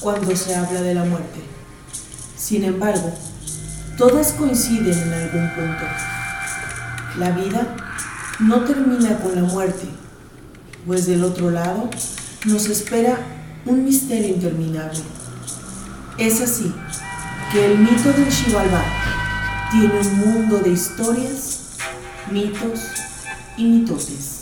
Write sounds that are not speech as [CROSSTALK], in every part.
Cuando se habla de la muerte. Sin embargo, todas coinciden en algún punto. La vida no termina con la muerte, pues del otro lado nos espera un misterio interminable. Es así que el mito del Xibalbá tiene un mundo de historias, mitos y mitotes.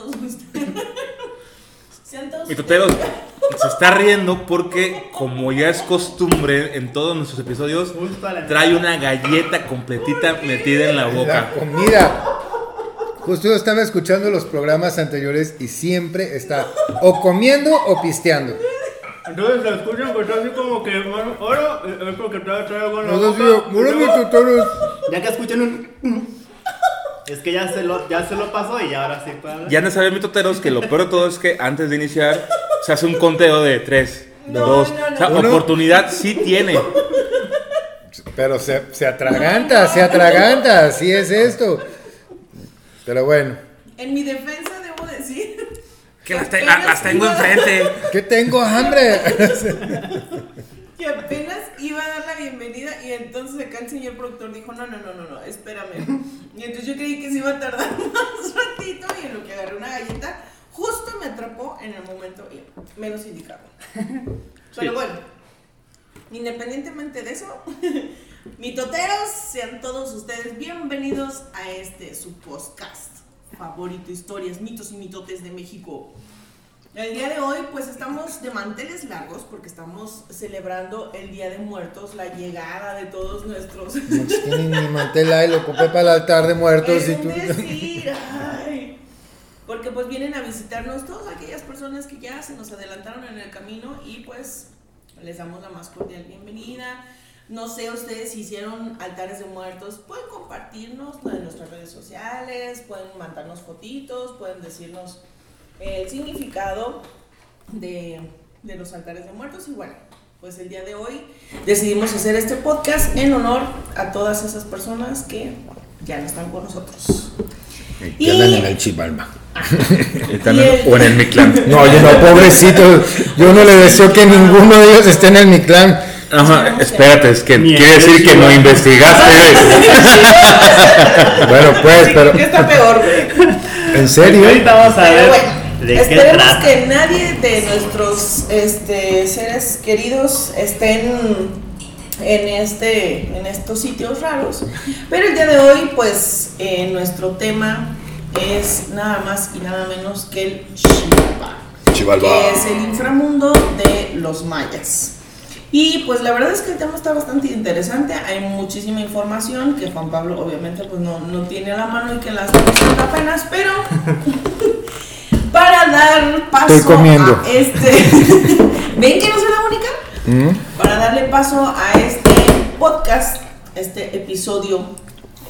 Todos [LAUGHS] ustedes. Sean todos Mitoteros, se está riendo porque, como ya es costumbre en todos nuestros episodios, trae una galleta completita metida en la La boca. comida. Justo yo estaba escuchando los programas anteriores y siempre está o comiendo o pisteando. Entonces se escuchan que está así como que, bueno, ahora es porque trae, trae algo en la boca. Ya que escuchan un... Es que ya se lo, ya se lo pasó y ahora sí puede hablar. Ya no saben, mitoteros, que lo peor de todo es que antes de iniciar se hace un conteo de 3, No, 2. no, no. O sea, oportunidad sí tiene. Pero se, se atraganta, se atraganta, así es esto. Pero bueno, En mi defensa debo decir Que las, te- apenas las tengo enfrente. que tengo hambre. [LAUGHS] Que apenas iba a dar la bienvenida y entonces acá el señor productor dijo, no, no, no, no, no, espérame. [LAUGHS] Y entonces yo creí que se iba a tardar [LAUGHS] más ratito y en lo que agarré una galleta, justo me atrapó en el momento menos indicado. [LAUGHS] Pero bueno, independientemente de eso, mitoteros, sean todos ustedes bienvenidos a este su podcast favorito, historias, mitos y mitotes de México. El día de hoy, pues estamos de manteles largos porque estamos celebrando el Día de Muertos, la llegada de todos nuestros. Ni mantel ahí, lo ocupé para el altar de muertos y tú. decir, [LAUGHS] ay. Porque pues vienen a visitarnos todas aquellas personas que ya se nos adelantaron en el camino y pues les damos la más cordial bienvenida. No sé ustedes si hicieron altares de muertos, pueden compartirnos en nuestras redes sociales, pueden mandarnos fotitos, pueden decirnos el significado de, de los altares de muertos y bueno, pues el día de hoy decidimos hacer este podcast en honor a todas esas personas que ya no están con nosotros. Que andan en el. [LAUGHS] Están Y el- O en el mi clan. [LAUGHS] No, yo no, pobrecito. Yo no le deseo que ninguno de ellos esté en el mi clan. Ajá, espérate, es que quiere decir que no investigaste. [LAUGHS] Bueno, pues, pero. ¿Qué está peor, güey? ¿En serio? Ahorita vamos a ver bueno, de qué esperemos trata. que nadie de nuestros este, seres queridos estén en, este, en estos sitios raros. Pero el día de hoy, pues, eh, nuestro tema es nada más y nada menos que el Xibalbá. que es el inframundo de los mayas. Y pues la verdad es que el tema está bastante interesante, hay muchísima información que Juan Pablo obviamente pues no, no tiene a la mano y que las presenta apenas, pero [LAUGHS] para dar paso Estoy comiendo. a este... [LAUGHS] ¿Ven que no soy la única? ¿Mm? Para darle paso a este podcast, este episodio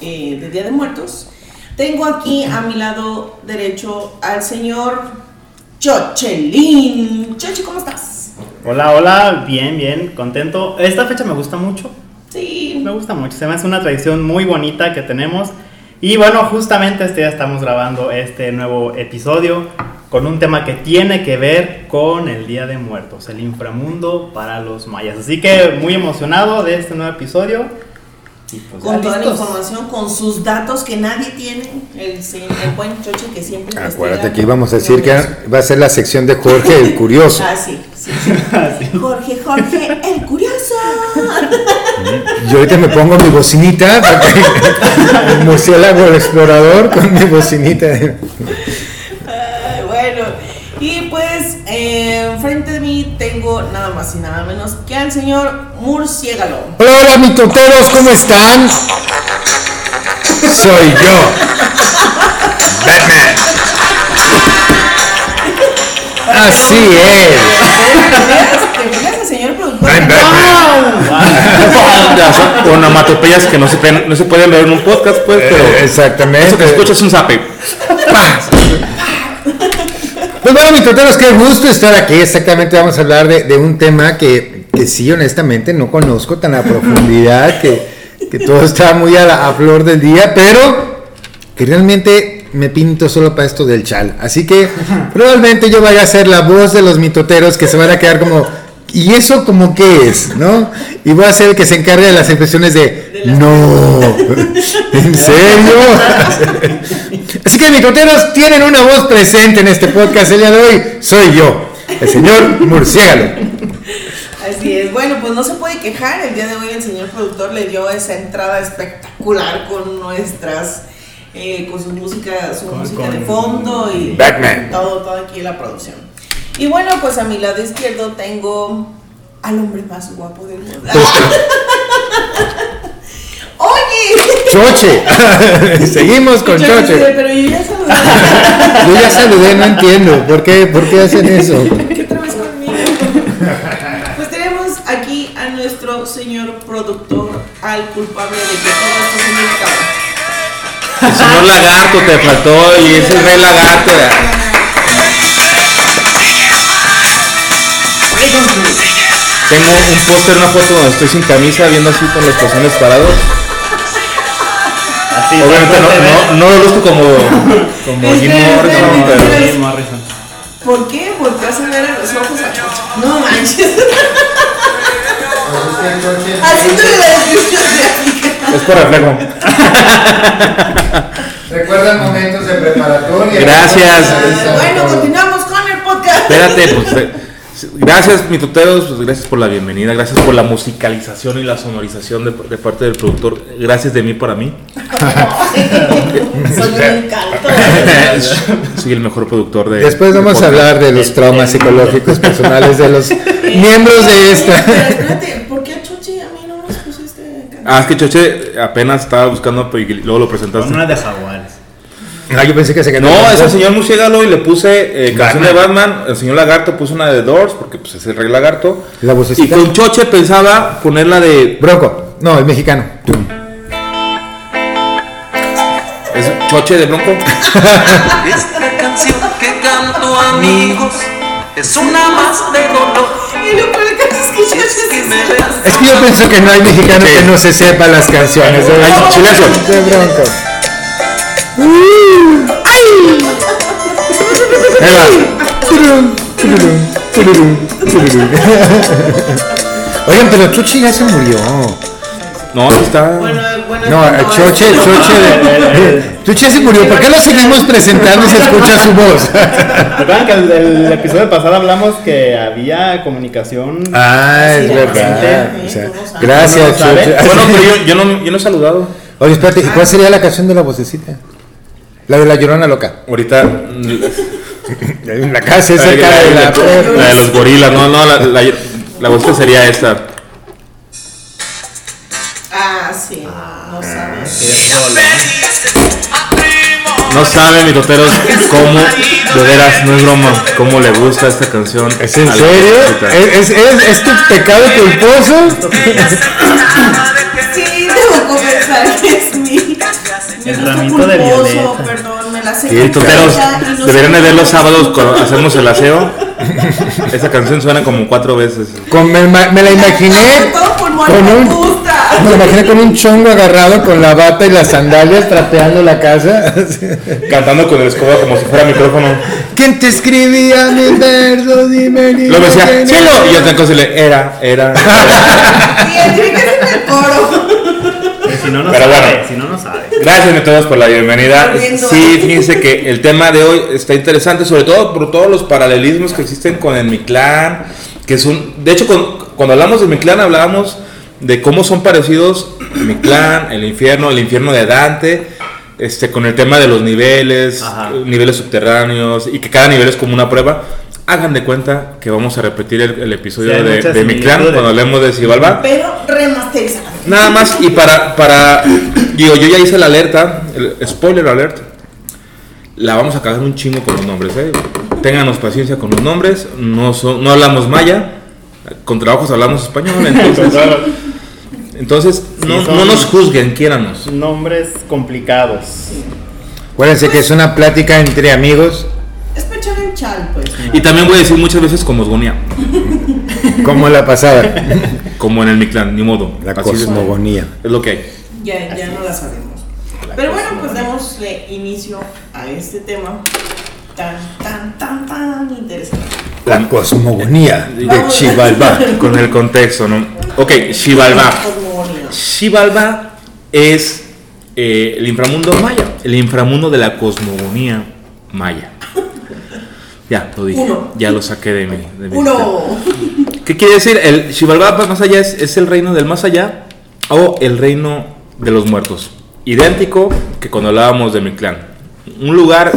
eh, de Día de Muertos, tengo aquí a mi lado derecho al señor Chochelín. Chochi, ¿cómo estás? Hola, hola, bien, bien, contento. Esta fecha me gusta mucho Sí. Me gusta mucho, se me hace una tradición muy bonita que tenemos. Y bueno, justamente este día estamos grabando este nuevo episodio con un tema que tiene que ver con el Día de Muertos, el inframundo para los mayas. Así que muy emocionado de este nuevo episodio. Y pues con toda la información, con sus datos que nadie tiene, el, el buen Choche que siempre Acuérdate que íbamos a decir que va a ser la sección de Jorge el [LAUGHS] Curioso. Ah, sí, sí, [LAUGHS] ah, sí. Jorge, Jorge el Curioso. [LAUGHS] Yo ahorita me pongo mi bocinita, el murciélago el explorador con mi bocinita. Y pues enfrente de mí tengo nada más y nada menos que al señor Murciégalo. Hola, hola, mitoteros, ¿cómo están? Soy yo, Batman. Así es. Wow. [LAUGHS] Onomatopeyas que no se, no se pueden ver en un podcast, pues, pero. Eh, exactamente. Eso que escuchas un zape. Pues bueno, mis toteros, qué gusto estar aquí. Exactamente, vamos a hablar de, un tema que, que, sí, honestamente, no conozco tan a profundidad, que, que todo está muy a, la, flor del día, pero que realmente me pinto solo para esto del chal. Así que probablemente yo vaya a ser la voz de los mitoteros que se van a quedar como, ¿y eso como qué es? ¿No? Y voy a ser el que se encargue de las expresiones de, no, [LAUGHS] ¿en serio? Así que mitoteros tienen una voz presente en este podcast el día de hoy. Soy yo, el señor Murciélago. Así es, bueno, pues no se puede quejar. El día de hoy el señor productor le dio esa entrada espectacular con nuestras, eh, con su música, su música de fondo y todo, todo aquí en la producción. Y bueno, pues a mi lado izquierdo tengo al hombre más guapo del mundo. [LAUGHS] Oye. Choche. [LAUGHS] Seguimos con Choche. pero yo ya saludé. [LAUGHS] yo ya saludé, no entiendo. ¿Por qué, ¿Por qué hacen eso? ¿Qué traes conmigo? Pues tenemos aquí a nuestro señor productor, al culpable de que todo esto se me El señor lagarto te faltó y es el rey lagarto. Tengo un póster, una foto donde estoy sin camisa, viendo así con los pezones parados. Obviamente no, no, lo luzco como, como Jim Morrison, pero... ¿Por qué? Porque vas a ver a los ojos a. No manches. Así te la descripción de Es por reflejo. Recuerdan momentos de preparatoria. Gracias. Bueno, continuamos con el podcast. Espérate, pues Gracias, mi tuteros, pues, gracias por la bienvenida, gracias por la musicalización y la sonorización de, parte del productor. Gracias de mí para mí. Soy un encanto. [LAUGHS] Soy el mejor productor de. Después vamos a hablar de los traumas psicológicos personales de los miembros de esta. espérate, ¿por qué a Choche a mí no nos pusiste Ah, es que Choche apenas estaba buscando y luego lo presentaste. Una de Jaguares. Ah, yo pensé que se quedó. No, es el señor Musiegalo y le puse eh, canción de Batman. El señor Lagarto puso una de Doors porque pues, es el rey Lagarto. La y con Choche pensaba ponerla de. Bronco. No, el mexicano. ¿Es Choche de Bronco? [LAUGHS] Esta canción que canto, amigos, es una más de dolor. Y lo peor es que Choche Es que yo pienso que no hay mexicano que no se sepa las canciones. De, de Bronco. Oigan, pero Chuchi ya se murió. No, está. Bueno, bueno, no, Choche, Choche. Chuchi ya se murió. ¿Por qué lo seguimos presentando y se escucha su voz? Recuerdan que el, el, episodio pasado hablamos que había comunicación. Ah, es verdad. gracias, Choche. Bueno, pero yo, yo, no, yo no he saludado. Oye, espérate, ¿y cuál sería la canción de la vocecita? La de la llorona loca. Ahorita. [LAUGHS] la casa esa cara de la, la, de los gorilas, no, no, la, la, la voz sería esta. Ah, sí, no sabes. No saben, mis toteros, cómo, de veras, no es broma, cómo le gusta esta canción. ¿Es en serio? ¿Es, es, es, es tu pecado culposo? sí, debo confesar que es mi el ramito de violeta. Perdón, me la sé. Sí, deberían de ver los sábados cuando hacemos el aseo. [LAUGHS] Esa canción suena como cuatro veces. Con, me, me, la imaginé con un, Me imaginé con un chongo agarrado con la bata y las sandalias trapeando la casa. [LAUGHS] Cantando con el escoba como si fuera micrófono. ¿Quién te escribía mis versos? Dime, dime Luego decía, cielo. era. Y yo tengo que decirle, era, era. Identifíquese en el coro. Si no, no Pero sabe. bueno. Si no, no sabe. Gracias a todos por la bienvenida. Sí, fíjense que el tema de hoy está interesante, sobre todo por todos los paralelismos que existen con el Mictlán, que son, de hecho, con- cuando hablamos del Mictlán hablábamos de cómo son parecidos el Mictlán, el infierno, el infierno de Dante, este, con el tema de los niveles, Ajá. niveles subterráneos y que cada nivel es como una prueba. Hagan de cuenta que vamos a repetir el, el episodio Sí, de, Mictlán similitudes. cuando hablemos de Xibalbá. Pero remasterizado. Nada más, y para, para, digo, yo ya hice la alerta, el spoiler alert, la vamos a cagar un chingo con los nombres, ¿eh? Ténganos paciencia con los nombres, no, son, no hablamos maya, con trabajos hablamos español, entonces, [LAUGHS] entonces no, Sí, son- no nos juzguen, quiéranos. Nombres complicados. Acuérdense que es una plática entre amigos, Es chal, pues. Y también voy a decir muchas veces cosmogonía, [LAUGHS] como la pasada, como en el Mictlán, ni modo. la así cosmogonía. es lo que hay. Ya, ya no la sabemos. Pero bueno, pues démosle inicio a este tema tan, tan, tan, tan interesante. La cosmogonía de. Chivalba. [LAUGHS] Con el contexto, ¿no? Ok, Xibalbá. Xibalbá es eh, el inframundo maya, el inframundo de la cosmogonía maya. Ya, lo dije, Uno. ya lo saqué de mi. de mi Uno. ¿Qué quiere decir? El Xibalbá más allá es, es el reino del más allá o el reino de los muertos. Idéntico que cuando hablábamos de Mictlán. Un lugar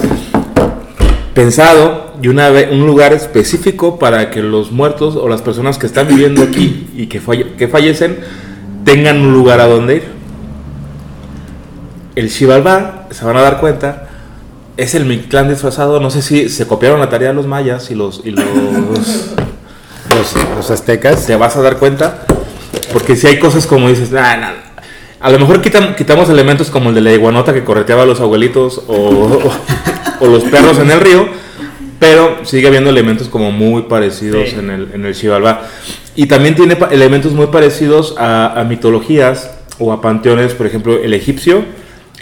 pensado y una un lugar específico para que los muertos o las personas que están viviendo aquí y que, falle- que fallecen tengan un lugar a donde ir. El Xibalbá, se van a dar cuenta, es el Mictlán disfrazado. No sé si se copiaron la tarea de los mayas y los, y los [LAUGHS] Los, los aztecas. te vas a dar cuenta. Porque si hay cosas como dices, a lo mejor quitam- quitamos elementos como el de la iguanota que correteaba a los abuelitos o, o- o los perros en el río, pero sigue habiendo elementos como muy parecidos Sí. en el, en el. Y también tiene elementos muy parecidos a, a mitologías o a panteones, por ejemplo, el egipcio,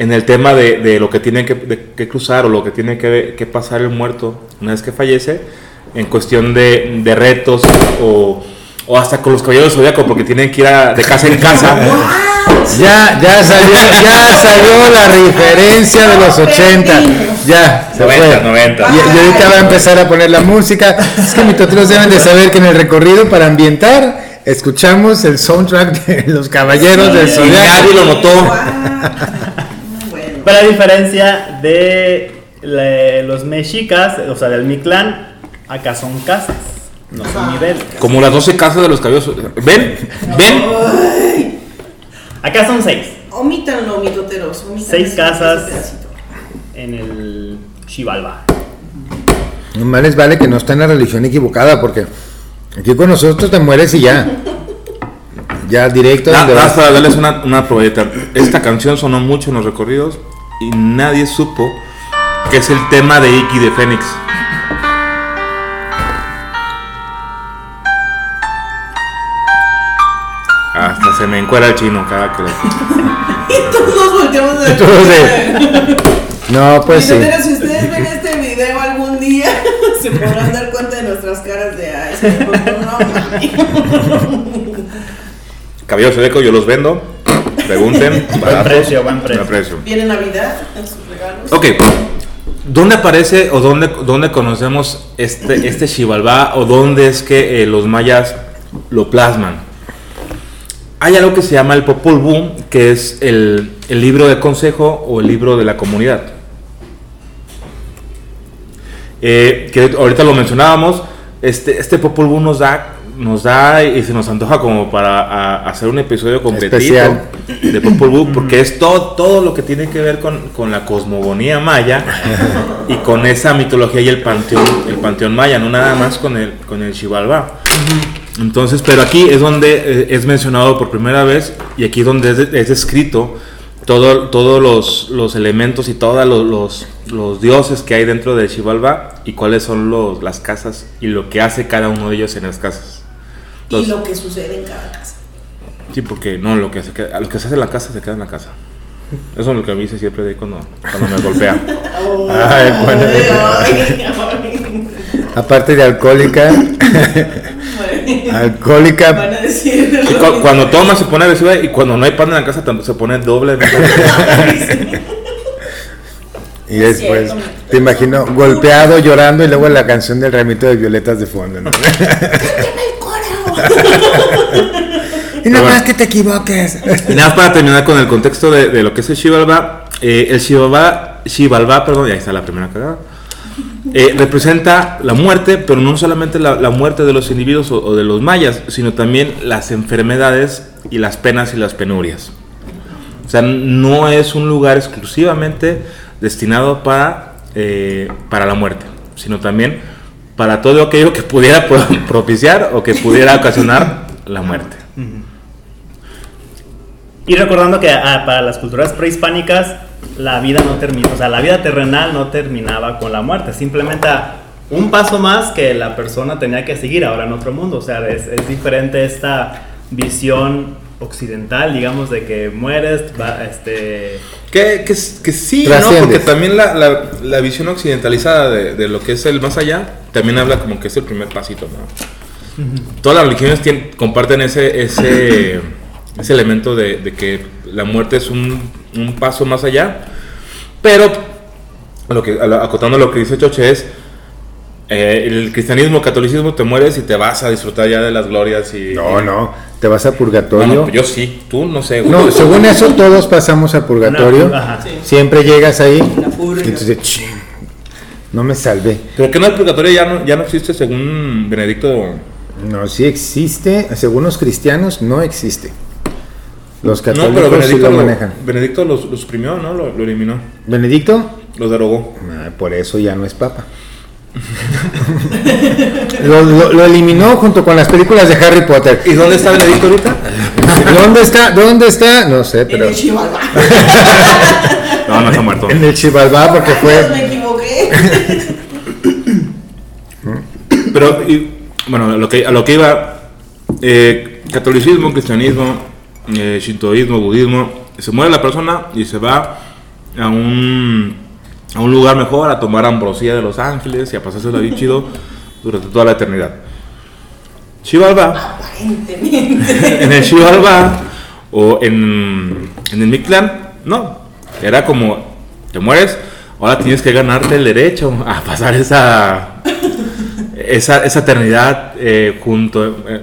en el tema de, de lo que tiene que, de- que cruzar o lo que tiene que, que pasar el muerto una vez que fallece, en cuestión de, de retos o, o hasta con los caballeros del zodiaco, porque tienen que ir a- de casa en casa. [LAUGHS] Ya, ya salió, ya salió la referencia de los 80. Ya, se 90, fue. 90. Y, y ahorita va a empezar a poner la música. Es que mis toteros deben de saber que en el recorrido para ambientar escuchamos el soundtrack de los caballeros del Y Zodiaco. nadie lo notó. [LAUGHS] Pero a diferencia de le- los mexicas, o sea, del Mictlán, acá son casas, no son niveles. Como las 12 casas de los caballeros. ¿Ven? ¿Ven? Acá son seis Omítanlo, mitoteros. omítanlo Seis ese- casas. pedacito. en el Xibalbá. No más les vale que no está en la religión equivocada porque aquí con nosotros te mueres y ya. Ya directo Ah, donde vas. para darles una, una probadita. Esta canción sonó mucho en los recorridos y nadie supo que es el tema de Iki de Fénix. Hasta se me encuera el chino cada que. [LAUGHS] Y todos volteamos a de- No, pues sí. Mitoteros, si ustedes ven este video algún día, [LAUGHS] se podrán dar cuenta de nuestras caras de ay, se me cortó, no mami". Cabello seco, yo los vendo. Pregunten. [LAUGHS] baratos, precio, buen precio. precio. Viene Navidad en sus regalos. Ok. ¿Dónde aparece o dónde, dónde conocemos este, este Xibalbá o dónde es que eh, los mayas lo plasman? Hay algo que se llama el Popol Vuh, que es el, el libro de consejo o el libro de la comunidad. Eh, que ahorita lo mencionábamos, este, este Popol Vuh nos da, nos da y se nos antoja como para a- hacer un episodio completito Especial. de Popol Vuh, porque es todo, todo lo que tiene que ver con, con la cosmogonía maya y con esa mitología y el panteón, el panteón maya, no nada más con el, con el Xibalbá. Entonces, pero aquí es donde eh, es mencionado por primera vez y aquí donde es, es descrito todo, todos los, los elementos y todos los, los, los dioses que hay dentro de Xibalbá y cuáles son los, las casas y lo que hace cada uno de ellos en las casas. Y lo que sucede en cada casa. Sí, porque no, lo que se, queda- lo que se hace en la casa se queda en la casa. Eso es lo que me dice siempre de cuando, cuando me golpea. Ay, bueno. Ay. Aparte de alcohólica, Van alcohólica, a decir. Y cu- cuando toma se pone agresiva y cuando no hay pan en la casa se pone doble. [LAUGHS] y después te imagino golpeado, llorando y luego la canción del ramito de violetas de fondo. ¿no? [LAUGHS] [LAUGHS] y Pero más que te equivoques. Y nada más para terminar con el contexto de, de lo que es el Shivalba. eh, el Shivalba, Shivalba, perdón, y ahí está la primera cagada. eh, representa la muerte, pero no solamente la, la muerte de los individuos o, o de los mayas, sino también las enfermedades y las penas y las penurias. O sea, no es un lugar exclusivamente destinado para, eh, para la muerte, sino también para todo aquello que pudiera pro- [LAUGHS] propiciar o que pudiera ocasionar la muerte. Y recordando que ah, para las culturas prehispánicas la vida no termina, o sea, la vida terrenal no terminaba con la muerte, simplemente un paso más que la persona tenía que seguir ahora en otro mundo, o sea, es, es diferente esta visión occidental, digamos, de que mueres, va, este... Que, que, que sí, ¿no? Porque también la, la, la visión occidentalizada de, de lo que es el más allá, también habla como que es el primer pasito, ¿no? Todas las religiones tienen- comparten ese, ese, [CLEARS THROAT] ese elemento de, de que la muerte es un, un paso más allá, pero lo que, a lo- acotando lo que dice Choche es, eh, el cristianismo, el catolicismo, te mueres y te vas a disfrutar ya de las glorias y... No, no, te vas a purgatorio. no, yo sí, tú no sé. No, según eso todos pasamos a purgatorio. Ajá. Sí. Siempre llegas ahí y entonces, "Chin, no me salvé. Pero que no el purgatorio ya no, ya no existe según Benedicto. No, sí existe, según los cristianos no existe. Los No, católicos sí lo lo, manejan. Benedicto lo, lo suprimió, ¿no? Lo, lo eliminó, ¿Benedicto? lo derogó. Ah, por eso ya no es papa. [LAUGHS] lo, lo- lo eliminó junto con las películas de Harry Potter. ¿Y dónde está Benedicto ahorita? [LAUGHS] ¿Dónde está? ¿Dónde está? No sé, En pero el Chihuahua. [LAUGHS] No, no está muerto. en el Chivalbá porque Me fue equivoqué. Pero, y, bueno, a lo que, a lo que iba, eh, catolicismo, cristianismo, eh, shintoísmo, budismo, se muere la persona y se va a un, a un lugar mejor a tomar ambrosía de los ángeles y a pasársela bien chido durante toda la eternidad. Xibalba, Aparentemente. en el Xibalba o en, en el Mictlán, no, era como, te mueres, ahora tienes que ganarte el derecho a pasar esa esa, esa eternidad eh, junto, eh,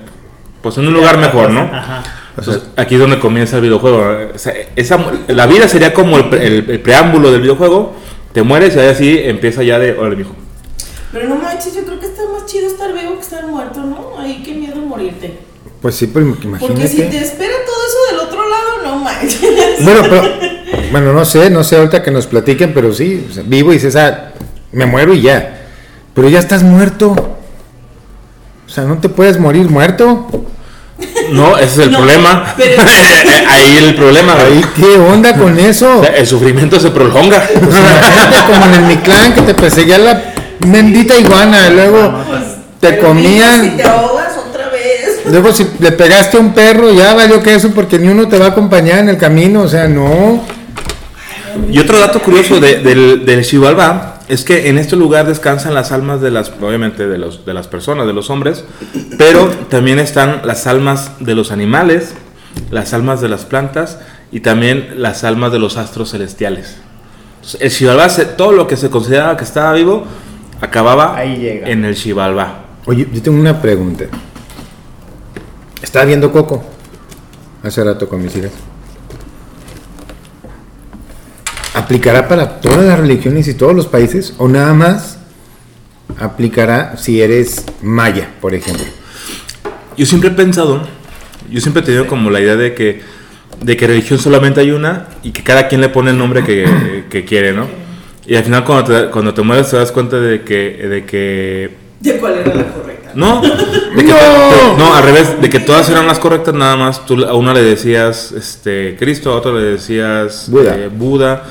pues en un lugar mejor, ¿no? Ajá. Entonces, aquí es donde comienza el videojuego. o sea, esa, la vida sería como el, pre- el- el preámbulo del videojuego. Te mueres y ahí así empieza ya de, órale, mijo. Pero no manches, yo creo que está más chido estar vivo que estar muerto, ¿no? Ay, qué miedo morirte. Pues sí, pues Porque imagínate. si te espera todo eso del otro lado, no manches. Bueno, pero, [LAUGHS] bueno, no sé, no sé ahorita que nos platiquen, pero sí, o sea, vivo y dices, ah, me muero y ya. Pero ya estás muerto. O sea, no te puedes morir muerto. No, ese es el No, problema. pero- [LAUGHS] ahí el problema. güey. Ahí, ¿qué onda con eso? [LAUGHS] O sea, el sufrimiento se prolonga. Pues como en el Mictlán que te perseguía la bendita iguana, y luego te Pero comían. Si te ahogas otra vez. Luego si le pegaste a un perro, ya valió que eso porque ni uno te va a acompañar en el camino, o sea, no. Y otro dato curioso de- del, del Xibalbá es que en este lugar descansan las almas de las, obviamente, de, los, de las personas, de los hombres, pero también están las almas de los animales, las almas de las plantas y también las almas de los astros celestiales. Entonces, el se- todo lo que se consideraba que estaba vivo, acababa Ahí llega. en el Xibalbá. Oye, yo tengo una pregunta. Estaba viendo Coco hace rato con mis hijas. ¿Aplicará para todas las religiones y todos los países? ¿O nada más aplicará si eres maya, por ejemplo? Yo siempre he pensado, yo siempre he tenido como la idea de que, de que religión solamente hay una y que cada quien le pone el nombre que, que quiere, ¿no? Y al final cuando te, cuando te mueres te das cuenta de que, de que ¿De cuál era la correcta? no, de que- ¡No! no, al revés, de que todas eran las correctas, nada más tú a una le decías este Cristo, a otro le decías Buda. eh, Buda,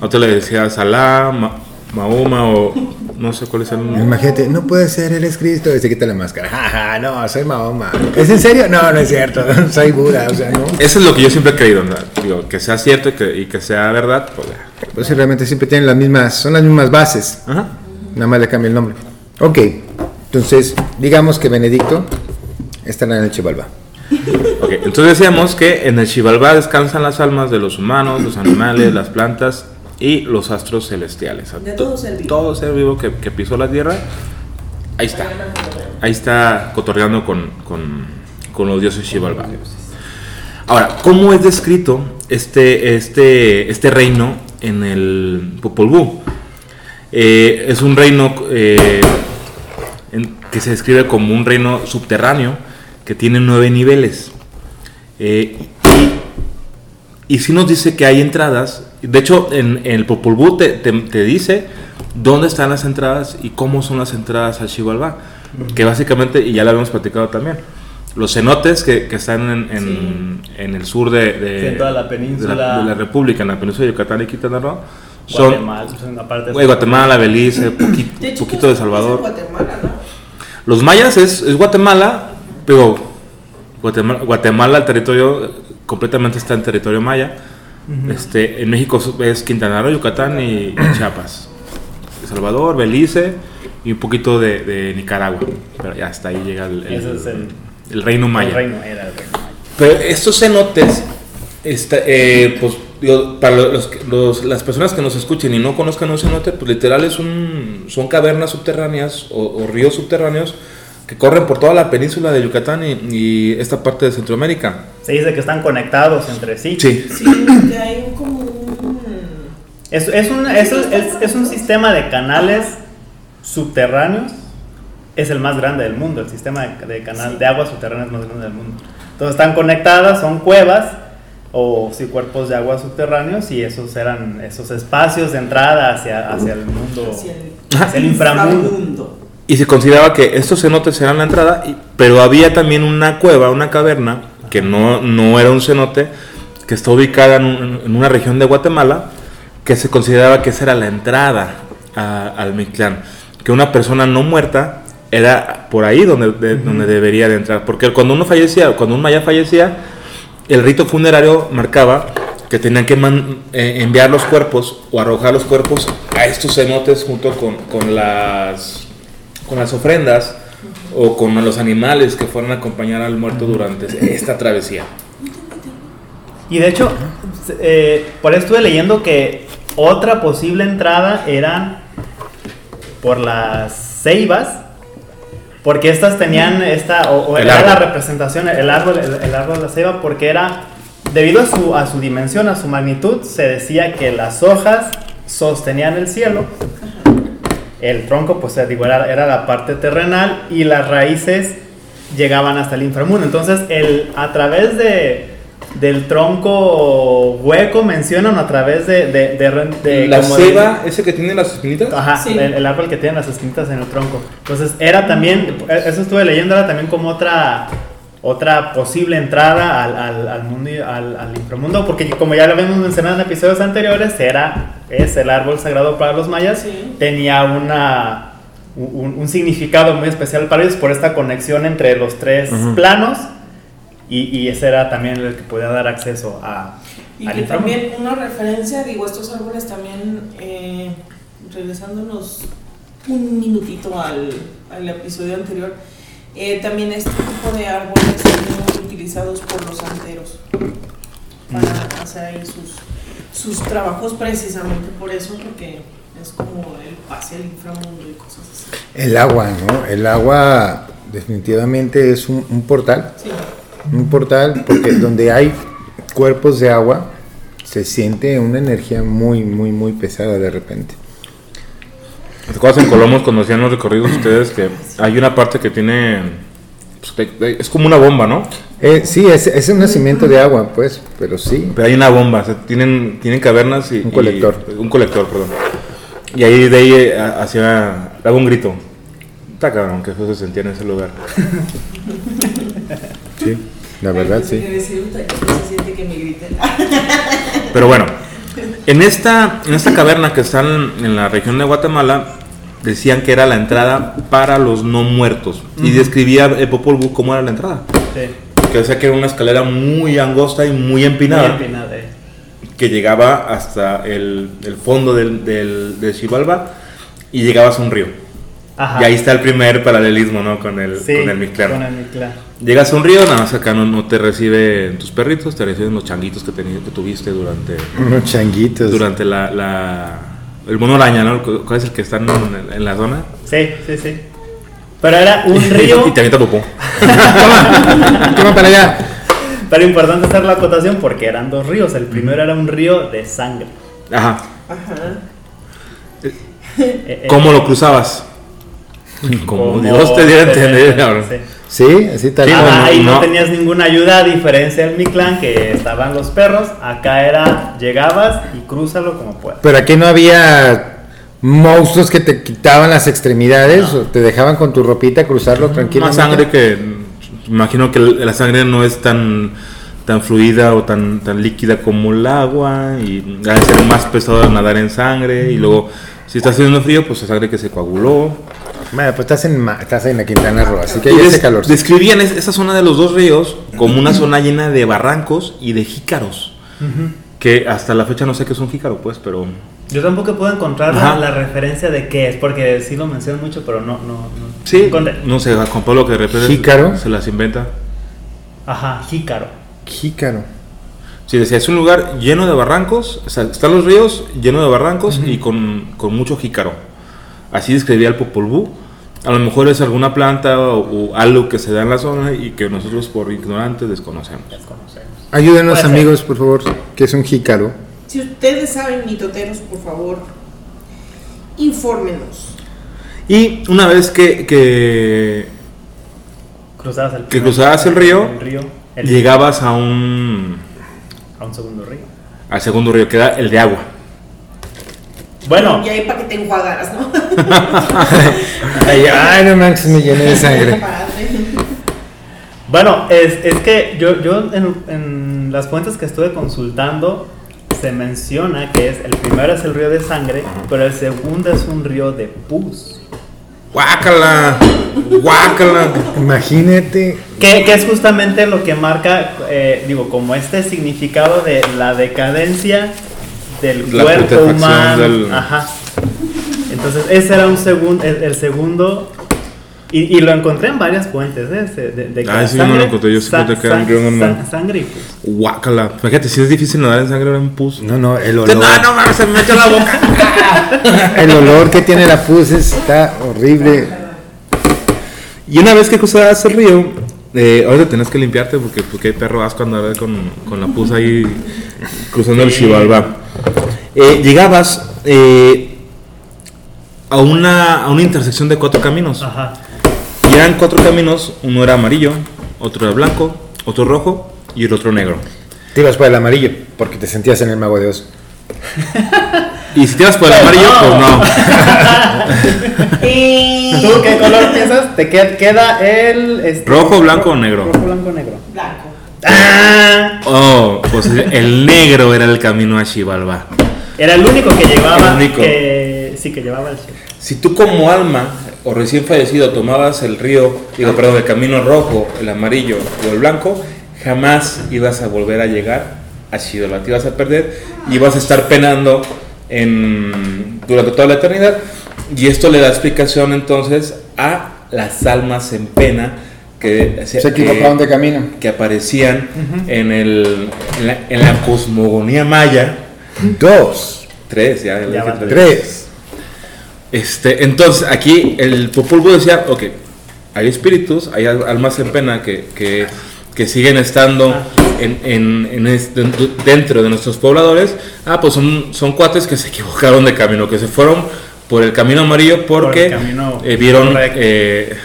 otro le decías Alá, Ma- Mahoma o no sé cuál es el Imagínate, no puede ser, él es Cristo y se quita la máscara. No, soy Mahoma. ¿Es en serio? No, no es cierto. [LAUGHS] Soy Buda, o sea, no. Eso es lo que yo siempre he creído, ¿no? Digo, que sea cierto y que, y que sea verdad, pues ya. Pues sí, realmente siempre tienen las mismas, son las mismas bases. Ajá. Nada más le cambia el nombre. Ok, entonces, digamos que Benedicto estará en el Chivalba. Ok, entonces decíamos que en el Xibalbá descansan las almas de los humanos, los animales, las plantas y los astros celestiales. De todo ser vivo. Todo ser vivo que, que pisó la tierra, ahí está. Ahí está cotorreando con, con, con los dioses Xibalbá. Ahora, ¿cómo es descrito este, este, este reino en el Popol Vuh? Eh, es un reino eh, en- que se describe como un reino subterráneo que tiene nueve niveles. Eh, y, y sí nos dice que hay entradas. De hecho, en, en el Popol Vuh te, te- te dice dónde están las entradas y cómo son las entradas al Xibalbá. Que básicamente, y ya lo habíamos platicado también, los cenotes que, que están en, en- en el sur de, de- Sí, en toda la de península. la, de la República, en la península de Yucatán y Quintana Roo, son Guatemala, pues, en la parte Güey, Guatemala, Belice, [COUGHS] poqui- De hecho, poquito de pues, Salvador. Guatemala, ¿no? Los mayas es, es Guatemala, pero Guatemala, Guatemala, el territorio completamente está en territorio maya. Este, en México es Quintana Roo, Yucatán y, y Chiapas. El Salvador, Belice y un poquito de, de Nicaragua. Pero ya hasta ahí llega el, el- es el- el reino maya. El reino era el reino maya. Pero estos cenotes, esta- eh, pues digo, para los, los- las personas que nos escuchen y no conozcan un cenote, pues literal es un, son cavernas subterráneas o, o ríos subterráneos que corren por toda la península de Yucatán y, y esta parte de Centroamérica. Se dice que están conectados entre sí. Sí. Sí, que hay un como un... Es, es un, es, es, es un sistema de canales subterráneos. Es el más grande del mundo. El sistema de, de canal Sí. de aguas subterráneas más grande del mundo. Entonces están conectadas, son cuevas o sí, cuerpos de agua subterráneos y esos eran esos espacios de entrada hacia, hacia el mundo, hacia el, hacia el inframundo. Y se consideraba que estos cenotes eran la entrada, pero había también una cueva, una caverna, que no, no era un cenote, que está ubicada en, un- en una región de Guatemala, que se consideraba que esa era la entrada a- al Mictlán. Que una persona no muerta era por ahí donde, de- donde debería de entrar. Porque cuando uno fallecía, cuando un maya fallecía, el rito funerario marcaba que tenían que man- eh, enviar los cuerpos o arrojar los cuerpos a estos cenotes junto con, con las con las ofrendas o con los animales que fueran a acompañar al muerto durante esta travesía. Y de hecho, eh, por eso estuve leyendo que otra posible entrada eran por las ceibas, porque estas tenían esta, o, o era la árbol. representación, el árbol, el, el árbol de la ceiba, porque era, debido a su, a su dimensión, a su magnitud, se decía que las hojas sostenían el cielo, el tronco, pues digo, era, era la parte terrenal y las raíces llegaban hasta el inframundo. Entonces, el, a través de, del tronco hueco mencionan a través de... de, de- de- la como ceiba, ese que tiene las espinitas. Ajá, Sí. el, el árbol que tiene las esquinitas en el tronco. Entonces, era también, eso estuve leyendo, era también como otra otra posible entrada al, al, al mundo al, al inframundo, porque como ya lo habíamos mencionado en episodios anteriores, era, es el árbol sagrado para los mayas, Sí. tenía una, un, un significado muy especial para ellos por esta conexión entre los tres planos, y, y ese era también el que podía dar acceso a, Y al que también una referencia, digo, estos árboles también, eh, regresándonos un minutito al, al episodio anterior, eh, también este tipo de árboles son muy utilizados por los santeros para hacer ahí sus, sus trabajos precisamente por eso, porque es como el pase al inframundo y cosas así. El agua, ¿no? El agua definitivamente es un, un portal. Sí. Un portal porque donde hay cuerpos de agua se siente una energía muy, muy, muy pesada de repente. ¿Te acuerdas en Colomos cuando hacían los recorridos ustedes que hay una parte que tiene... pues, es como una bomba, ¿no? Eh, sí, es, es un nacimiento de agua, pues, pero sí. Pero hay una bomba, o sea, tienen, tienen cavernas y... Un colector. y- un colector, perdón. Y ahí de ahí eh, hacía... Daba un grito. Está cabrón que eso se sentía en ese lugar. [LAUGHS] Sí, la verdad, sí. que decir, "Uta, que se siente que me griten. Pero bueno, [LAUGHS] En esta, en esta caverna que está en, en la región de Guatemala, decían que era la entrada para los no muertos. Y describía el Popol Vuh cómo era la entrada. Sí. Que decía que era una escalera muy angosta y muy empinada. Muy empinada, eh. que llegaba hasta el, el fondo del, del, del Xibalbá y llegabas a un río. Ajá. Y ahí está el primer paralelismo, ¿no? Con el, Sí, con el Mictlán. Con el Mictlán. Llegas a un río, nada más acá no, no te reciben tus perritos, te reciben los changuitos que, teni- que tuviste durante, [LAUGHS] Unos changuitos. durante la, la- el mono araña, ¿no? ¿Cuál es el que está en, en la zona? Sí, sí, sí. Pero era un río. y te avienta popó. [LAUGHS] Toma para allá. Pero importante hacer la acotación porque eran dos ríos. El primero era un río de sangre. Ajá. Eh, eh, ¿Cómo lo cruzabas? [LAUGHS] Como como- Dios te diera a entender, cabrón. Sí. Sí, así tal Sí, cual. Ajá, no, ahí no, no. tenías ninguna ayuda a diferencia del Mictlán que estaban los perros. Acá era llegabas y crúzalo como puedas. Pero aquí no había monstruos que te quitaban las extremidades o te dejaban con tu ropita cruzarlo Más tranquilamente. sangre que. Imagino que la sangre no es tan tan fluida o tan tan líquida como el agua y ha de ser más pesado nadar en sangre y luego si está haciendo frío pues la sangre que se coaguló Bueno, pues estás en, estás en la Quintana Roo, así que y ahí des- hace calor. describían es- esa zona de los dos ríos como una zona llena de barrancos y de jícaros que hasta la fecha no sé qué es un jícaro pues pero Yo tampoco puedo encontrar la, la referencia de qué es, porque sí lo mencionan mucho, pero no, no, no. sí no sé a Juan Pablo que de repente ¿Jícaro? se las inventa Ajá, jícaro. Jícaro. Sí, decía, es un lugar lleno de barrancos, o sea, están los ríos llenos de barrancos y con, con mucho jícaro. Así describía el Popol Vuh. A lo mejor es alguna planta o, o algo que se da en la zona y que nosotros por ignorantes desconocemos. Desconocemos. Ayúdenos Puede ser. amigos, por favor, que es un jícaro. Si ustedes saben, mitoteros, por favor, infórmenos. Y una vez que, que Cruzabas el Que cruzabas el río, el río el- llegabas a un a un segundo río. al segundo río, que era el de agua. Bueno, Y ahí para que te enjuagaras, ¿no? [LAUGHS] Ay, ay, no manches, me llené de sangre. Bueno, es, es que yo, yo en, en las fuentes que estuve consultando se menciona que es el primero es el río de sangre, pero el segundo es un río de pus. ¡Guácala! ¡Guácala! Imagínate. Que, que es justamente lo que marca, eh, digo, como este significado de la decadencia del La cuerpo humano. del- Ajá. Entonces, ese era un segundo, el, el segundo. Y, y lo encontré en varias fuentes, ¿eh? De, de- de que Ah, sí, yo no lo encontré, yo sí encontré que era un sang- Sangre y pus. ¡Guácala! Fíjate, si es difícil nadar en sangre, ahora en pus. No, no, el No, olor. no, mames, se me en la boca. [LAUGHS] El olor que tiene la pus está horrible. Y una vez que cruzabas el río, eh, ahora tenés que limpiarte porque, porque hay perro asco andar con, con la pus ahí cruzando el Xibalbá. Eh, llegabas eh, a, una, a una intersección de cuatro caminos. Ajá. Y eran cuatro caminos, uno era amarillo, otro era blanco, otro rojo y el otro negro. Te ibas por el amarillo, porque te sentías en el mago de Oz. [LAUGHS] Y si te ibas por el amarillo, pues no. [LAUGHS] ¿Tú qué color piensas? Te qued- queda el. este, ¿Rojo, blanco o negro? Rojo, blanco, negro. Blanco. ¡Ah! Oh, pues el negro era el camino a Xibalbá. Era el único que llevaba. El único. Que, sí, que llevaba el. Si tú como alma o recién fallecido tomabas el río, digo, perdón, el camino rojo, el amarillo o el blanco, jamás ibas a volver a llegar a Xibalbá. Te ibas a perder y ibas a estar penando en, durante toda la eternidad. Y esto le da explicación entonces a las almas en pena que Se que- equivocaron de camino. que aparecían en, el, en, la, en la cosmogonía maya. Dos, Tres, ya, tres. tres. Este, entonces, aquí el Popol Vuh decía, ok, hay espíritus, hay al- almas en pena que, que, que siguen estando en, en- en este- dentro de nuestros pobladores. Ah, pues son, son cuates que se equivocaron de camino, que se fueron por el camino amarillo porque el camino eh, vieron, eh,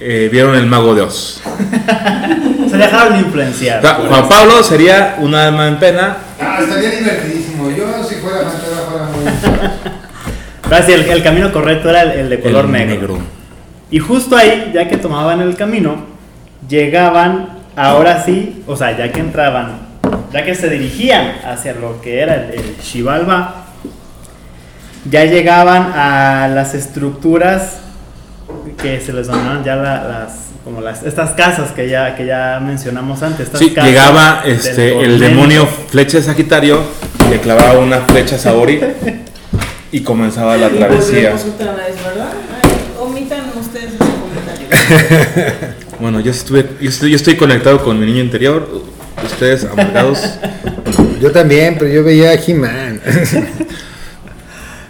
eh, vieron el mago de Oz. [LAUGHS] Se dejaron influenciar. O sea, por Juan eso. Pablo sería una alma en pena. Ah, estaría divertidísimo. Yo si fuera Pantera fuera muy... [LAUGHS] Pero sí, el, el camino correcto era el, el de color el negro. Y justo ahí, ya que tomaban el camino, llegaban, ahora sí, o sea, ya que entraban ya que se dirigían hacia lo que era el, el ya llegaban a las estructuras que se les llamaban ya la- las como las estas casas que ya que ya mencionamos antes estas Sí, casas llegaba este, el demonio flecha de Sagitario, le clavaba una flecha a Saori y comenzaba la Y travesía. volvemos otra vez, ¿verdad? Ay, omitan ustedes ese comentario. [LAUGHS] Bueno, yo estuve, yo estoy, yo estoy conectado con mi niño interior. Ustedes, amargados, [LAUGHS] Yo también, pero yo veía a He-Man.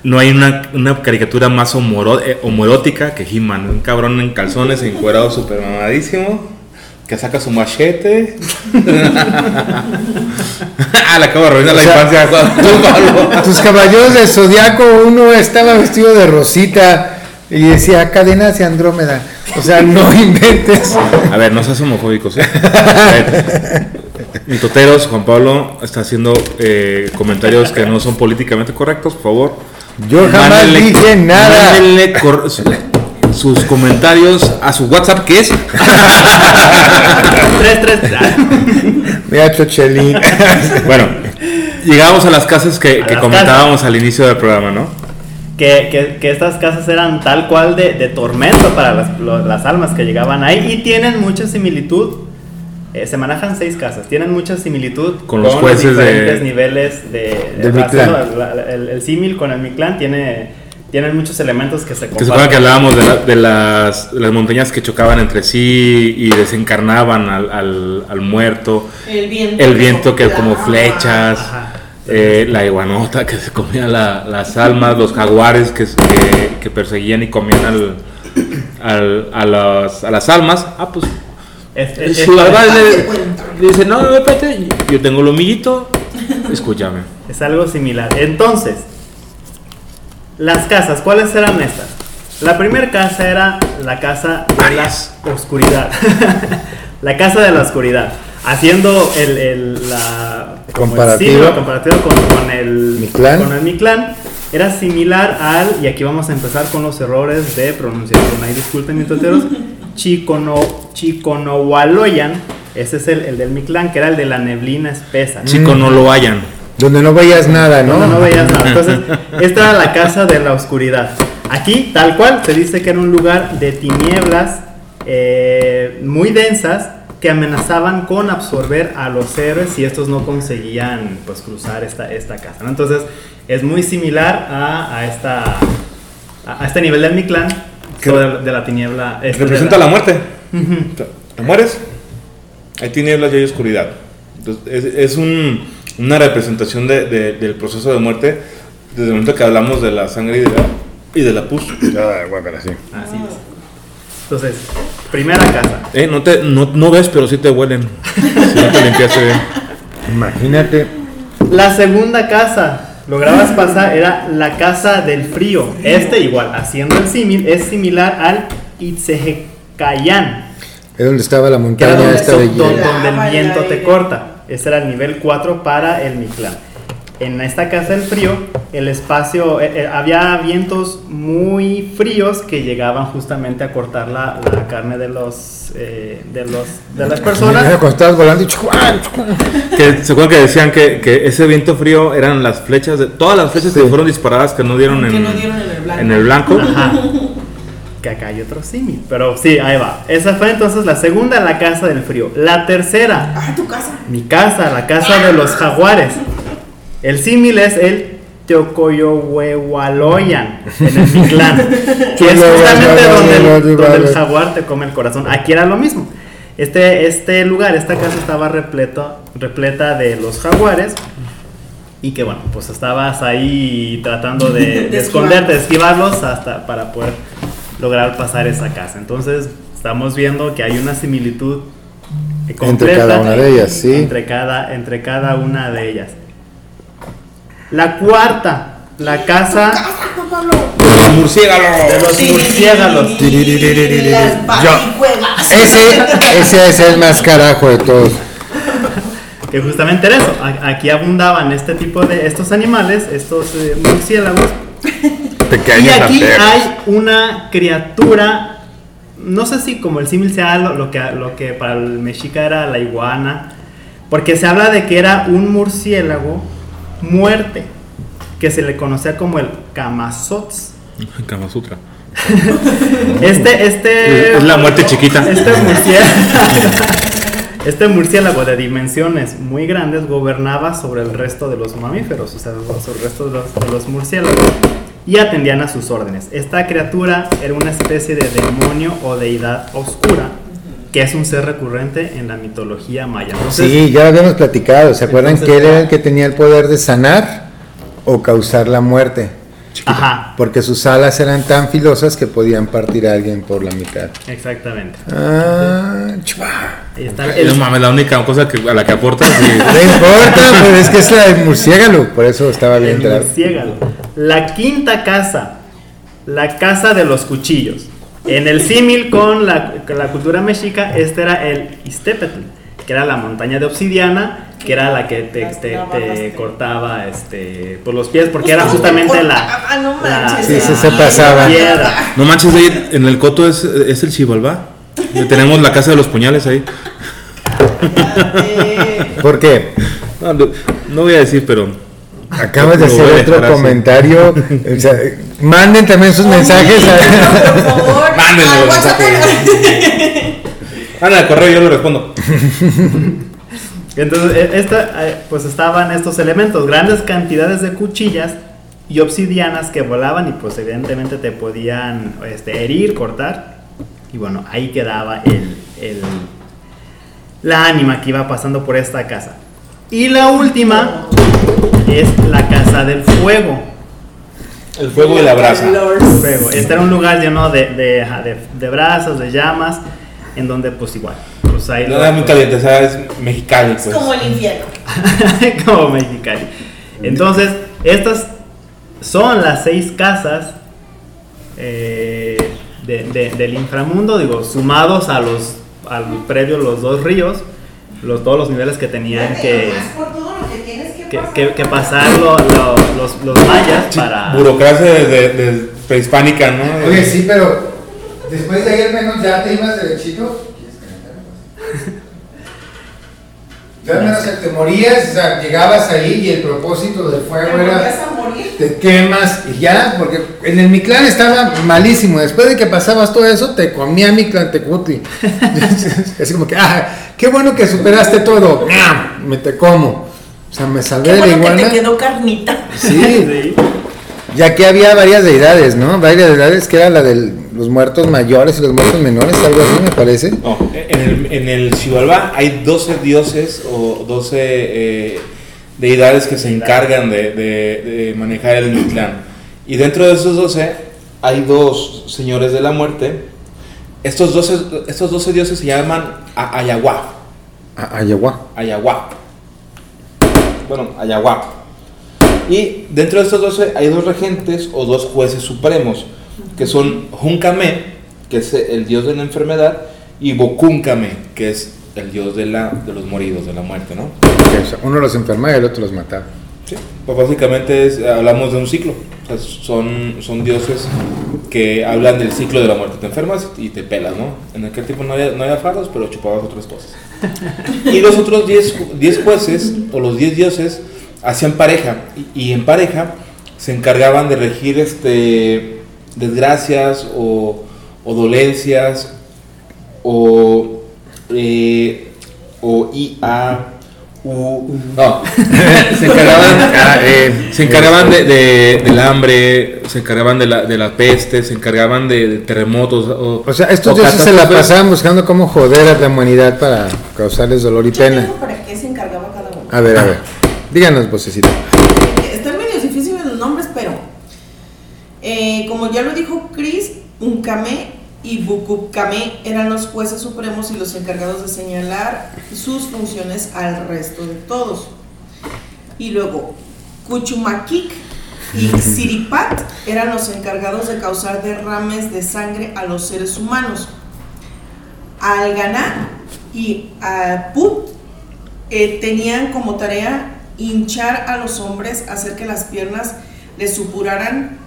no hay una, una caricatura más homoro- eh, homoerótica que He-Man. Un cabrón en calzones, encuerado, super mamadísimo, que saca su machete. [LAUGHS] ah, le acabo de arruinar O la sea, infancia. [LAUGHS] Tus caballeros del zodiaco, uno estaba vestido de rosita y decía cadenas de Andrómeda. O sea, no [LAUGHS] inventes. A ver, no seas homofóbicos, ¿eh? A ver, Mitoteros, Juan Pablo está haciendo eh, comentarios que no son políticamente correctos, por favor. Yo jamás Mándenle- dije nada. sus comentarios a su WhatsApp, que es Tres, tres, ah, Mira, Chochelín. Bueno, llegamos a las casas que, A que las comentábamos al inicio del programa, ¿no? Que, que, que estas casas eran tal cual de, de tormento para las, lo- las almas que llegaban ahí y tienen mucha similitud. eh, se manejan seis casas, tienen mucha similitud Con los jueces de- diferentes niveles de, Del de- Mictlán. la- la- el, el símil con el Mictlán tiene, tienen muchos elementos que se Que se acuerdan que hablábamos de, la- de las, de las montañas que chocaban entre sí y desencarnaban al, al- al muerto. El viento. El viento que como flechas, Ajá. Eh, la iguanota que se comía la- las almas, los jaguares que, que, que perseguían y comían al, al- a, las, a las almas. Ah, pues Es- es- le dice, no, no, espérate, yo tengo el humillito, escúchame. Es algo similar. Entonces, las casas, ¿cuáles eran estas? La primera casa era la casa de la oscuridad. [LAUGHS] la casa de la oscuridad. Haciendo el, el- la como el Comparativo. comparativo con, con el Mictlán. con el Mictlán, era similar al, y aquí vamos a empezar con los errores de pronunciación. Ahí disculpen mis toteros. [LAUGHS] Chicono, Chiconohualoyan, ese es el, el del Mictlán, que era el de la neblina espesa. Chico, no lo hayan. Donde no veías nada, ¿no? No, no veías nada. Entonces, [LAUGHS] esta era la casa de la oscuridad. Aquí, tal cual, se dice que era un lugar de tinieblas eh, muy densas que amenazaban con absorber a los héroes si estos no conseguían pues cruzar esta, esta casa. ¿no? Entonces, es muy similar a, a esta, a, a este nivel del Mictlán Que sobre de la tiniebla. este, de Representa la muerte. Te- Te mueres, hay tinieblas y hay oscuridad. Entonces, es, es un- una representación de- de- del proceso de muerte desde el momento que hablamos de la sangre y de la, y de la pus. [COUGHS] Así es. Entonces, primera casa. Eh, no, te, no, no ves, pero sí te huelen. Si no te limpiaste bien. Imagínate. La segunda casa, lograbas pasar, era la casa del frío. Este igual, haciendo el símil, es similar al Itzehecayán, Es donde estaba la montaña donde, esta de donde el viento te corta. Ese era el nivel 4 para el Mictlán. En esta casa del frío, el espacio, eh, eh, había vientos muy fríos que llegaban justamente a cortar la, la carne de los, eh, de los, de las personas. Cuando estabas volando. Que, ¿Se acuerdan que decían que, que ese viento frío eran las flechas de. Todas las flechas que fueron disparadas que no dieron en, Que no dieron en el blanco. en el blanco. Ajá. Que acá hay otro símil. Pero sí, ahí va. Esa fue entonces la segunda, la casa del frío. La tercera, Ah, tu casa. mi casa, la casa de los jaguares. El símil es el Teocoyohuehualoyan en el Mictlán. que [LAUGHS] es justamente donde el, donde el jaguar te come el corazón. Aquí era lo mismo. Este, este lugar, esta casa estaba repleto, repleta de los jaguares. Y que bueno, pues estabas ahí tratando de, [LAUGHS] de De esconderte, de esquivarlos hasta para poder lograr pasar esa casa. Entonces, estamos viendo que hay una similitud completa cada una de ellas, sí. Entre cada, entre cada una de ellas. La cuarta, la casa Los murciélagos. de los murciélagos. Yo. Ese, ese es el más carajo de todos. Que justamente era eso. Aquí abundaban este tipo de estos animales, estos eh, murciélagos. Pequeños Y aquí hay una criatura, no sé si como el símil sea lo, lo que, lo que para el mexica era la iguana, Porque se habla de que era un murciélago muerte, que se le conocía como el Kamazots. Kama Sutra. [LAUGHS] [LAUGHS] Este, este. Es la muerte chiquita. Este murciélago. [LAUGHS] Este murciélago de dimensiones muy grandes gobernaba sobre el resto de los mamíferos, o sea, sobre el resto de los, de los murciélagos, y atendían a sus órdenes. Esta criatura era una especie de demonio o deidad oscura, que es un ser recurrente en la mitología maya. Entonces, Sí, ya lo habíamos platicado. ¿Se acuerdan Entonces, que él era el que tenía el poder de sanar o causar la muerte? Ajá, Porque sus alas eran tan filosas que podían partir a alguien por la mitad. exactamente. Ah, está No el, mames, la única cosa que, a la que aporta sí. No importa, pues es que es la del murciélago, por eso estaba bien el murciélago. La quinta casa, la casa de los cuchillos. En el símil con la, con la cultura mexica, este era el Iztepetl, que era la montaña de obsidiana, que era la que te, cortaba este, por los pies, porque era justamente la, Ah, no la- manches. Sí, se pasaba. piedra. No manches, ahí en el coto es, es el Chivalba. Tenemos la casa de los puñales ahí. ¿Por qué? No- no voy a decir, pero. Acabas de hacer otro comentario. O sea, manden también sus mensajes. a- Por favor. [LAUGHS] Mándenlo, Al [LAUGHS] correo yo lo respondo. Entonces, e- esta, eh, pues estaban estos elementos, grandes cantidades de cuchillas y obsidianas que volaban y pues evidentemente te podían este, herir, cortar. Y bueno, ahí quedaba el, el- la ánima que iba pasando por esta casa. Y la última es la casa del fuego. El fuego y la brasa. Fuego. Este era un lugar lleno de, de, de- de brasas, de llamas, en donde pues igual. Pues ahí No era muy caliente, o sea, es mexicali, Es pues. como el infierno. [LAUGHS] como Mexicali. Entonces, estas son las seis casas eh, de- de- del inframundo, digo, sumados a los al previo los dos ríos, los, todos los niveles que tenían que, Por todo lo que tienes que que, pasar. que- que pasar lo- lo- los, los mayas para... Burocracia de, de- de prehispánica, ¿no? Oye, sí, pero después de ahí al menos ya te ibas derechito. Menos te morías, o sea, llegabas ahí y el propósito del Te fuego volvías era a morir. te quemas y ya, porque en el Mictlán estaba malísimo. Después de que pasabas todo eso, te comía Mictlán Tecutli. [LAUGHS] Así como que, ah, qué bueno que superaste todo. Me te como. O sea, me salvé Qué de la bueno que iguana. te quedó carnita. Sí, [LAUGHS] Sí. ya que había varias deidades, ¿no? Varias deidades que era la de los muertos mayores y los muertos menores, algo así me parece. No, en el, en el Xibalbá hay 12 dioses o 12 eh, deidades que se encargan de, de- de manejar el Mictlán. Y dentro de esos 12 hay dos señores de la muerte. Estos 12, estos 12 dioses se llaman Ayahuá. Ayahuá. Ayahuá. Bueno, Ayahuá. Y dentro de estos 12 hay dos regentes o dos jueces supremos, que son Junkame, que es el dios de la enfermedad, y Bokunkame, que es el dios de, la, de los moridos, de la muerte, ¿no? O sea, uno los enfermaba y el otro los mataba. Sí, pues básicamente es- hablamos de un ciclo. O sea, son, son dioses que hablan del ciclo de la muerte. Te enfermas y te pelas, ¿no? En aquel tiempo no había, no había fardos, pero chupabas otras cosas. [LAUGHS] Y los otros 10 ju- 10 jueces, o los 10 dioses, hacían pareja. Y, y en pareja se encargaban de regir este, desgracias o, o dolencias o, eh, o IA. U, no, [LAUGHS] se encargaban, [LAUGHS] Ah, eh, se encargaban de, de- del hambre, se encargaban de la, de la peste, se encargaban de, de terremotos. O, O sea, estos o dioses se la pasaban buscando cómo joder a la humanidad para causarles dolor y Yo pena. tengo para qué se encargaba cada uno. A ver, a ver. Díganos, vocecita. Están medio difíciles los nombres, pero eh, como ya lo dijo Chris, Unkame y Bukukame eran los jueces supremos y los encargados de señalar sus funciones al resto de todos. Y luego, Kuchumakik y [LAUGHS] Siripat eran los encargados de causar derrames de sangre a los seres humanos. Alganá y Put eh, tenían como tarea hinchar a los hombres, hacer que las piernas les supuraran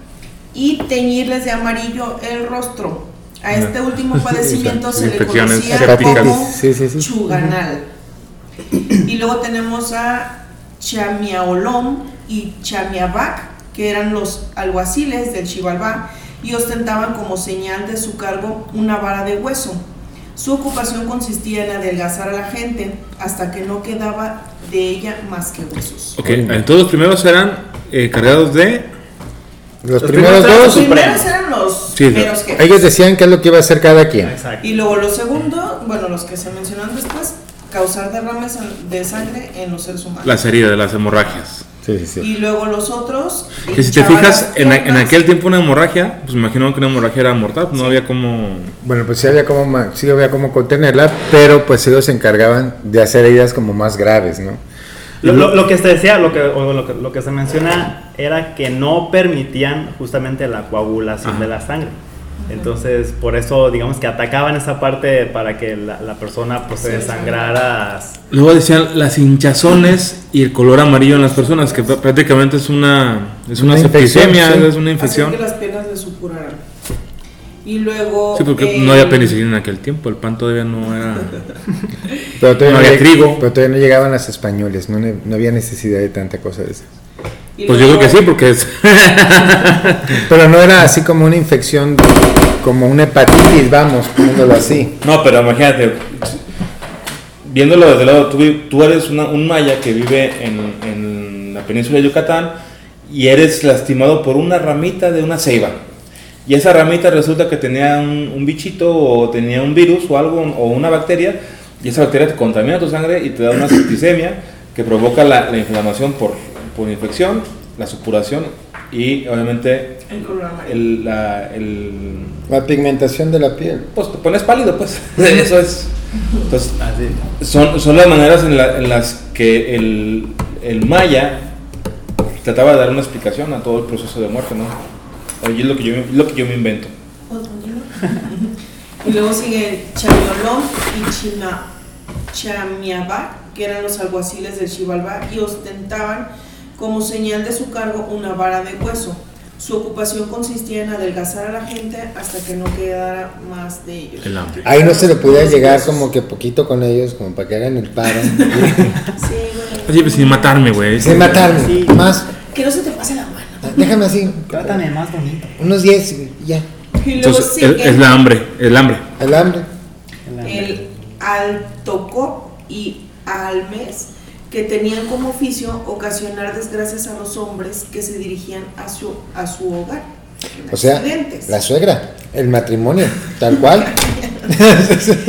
y teñirles de amarillo el rostro. A este último [LAUGHS] padecimiento se le conocía como Sí, sí, sí. chuganal. Y luego tenemos a Chamiaolom y Chamiabac, que eran los alguaciles del Xibalbá y ostentaban como señal de su cargo una vara de hueso. Su ocupación consistía en adelgazar a la gente hasta que no quedaba de ella más que huesos. Ok, entonces los primeros eran eh, cargados de... Los, Los primeros dos, Los primeros eran los Sí, primeros jefes. ellos decían qué es lo que iba a hacer cada quien. Exacto. Y luego los segundos, bueno, los que se mencionan después, causar derrames de sangre en los seres humanos. Las heridas, las hemorragias. Sí, sí, sí. Y luego los otros. Que si te fijas, en, a- en aquel tiempo una hemorragia, pues me imagino que una hemorragia era mortal, no había como... Bueno, pues sí había como sí había como contenerla, pero pues ellos se encargaban de hacer heridas como más graves, ¿no? Lo, lo- lo que se decía, lo que, o lo, que, lo que se menciona era que no permitían justamente la coagulación Ajá. de la sangre. Entonces, por eso, digamos que atacaban esa parte para que la, la persona pues, se desangrara. Luego decían las hinchazones y el color amarillo en las personas, que pr- prácticamente es una, es una, Una infección, septicemia, sí. es una infección. que las piernas le supuraran. Y luego. Sí, porque eh, no había penicilina en aquel tiempo, el pan todavía no era... [LAUGHS] Pero todavía No había trigo. Pero todavía no llegaban las españoles, no, no había necesidad de tanta cosa de eso. y Pues yo creo que sí, porque es... [LAUGHS] Pero no era así como una infección, como una hepatitis, vamos, poniéndolo así. No, pero imagínate, viéndolo desde el lado, tú, tú eres una- un maya que vive en, en la península de Yucatán y eres lastimado por una ramita de una ceiba. Y esa ramita resulta que tenía un, un bichito o tenía un virus o algo o una bacteria y esa bacteria te contamina tu sangre y te da una septicemia que provoca la, la inflamación por, por infección, la supuración y obviamente El color amarillo. el, la, el La pigmentación de la piel. pues te pones pálido, pues. [LAUGHS] [LAUGHS] Eso es. Entonces, Así. son, son las maneras en, la- en las que el, el maya trataba de dar una explicación a todo el proceso de muerte, ¿no? Oye, es lo que yo, es lo que yo me invento. [LAUGHS] y luego sigue Chamiolón y China, Chamiabac, que eran los alguaciles del Xibalbá y ostentaban como señal de su cargo una vara de hueso. Su ocupación consistía en adelgazar a la gente hasta que no quedara más de ellos. El hambre. Ahí no se le podía llegar huesos. como que poquito con ellos, como para que hagan el paro. [LAUGHS] Sí, güey. Así, pues, sin matarme, güey. Sin matarme, Sí. más. Que no se te pase la. Déjame así, Trátame más bonito. unos 10 y ya. Y luego Entonces, es, la hambre, el hambre. El hambre. el Altocop y Almes, que tenían como oficio ocasionar desgracias a los hombres que se dirigían a su, a su hogar. O sea, la suegra, el matrimonio, tal cual. [LAUGHS]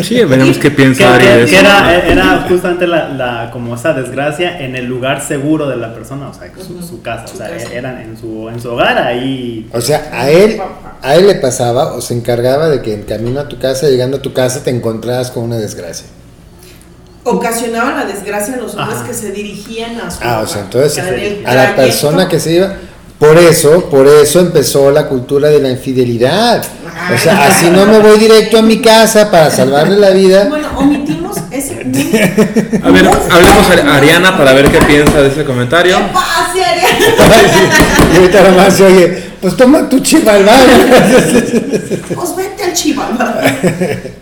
Sí, veremos qué piensa Ari de que eso. era, era justamente la, la- como esa desgracia en el lugar seguro de la persona, o sea, su, casa, o sea, casa. eran en su, en su hogar ahí. O sea, a él, a él le pasaba o se encargaba de que en camino a tu casa, llegando a tu casa, te encontrabas con una desgracia. Ocasionaban la desgracia a los hombres Ajá. que se dirigían a su Ah, o sea, entonces a la persona que se iba. Por eso, por eso empezó la cultura de la infidelidad. O sea, así no me voy directo a mi casa para salvarle la vida. Bueno, omitimos ese. A ver, hablemos a Ariana para ver qué piensa de ese comentario. ¿Qué pasa, Ariana? [LAUGHS] Sí. Y ahorita nomás se oye, pues toma tu chivalván. [LAUGHS] Pues vete al Chivalba.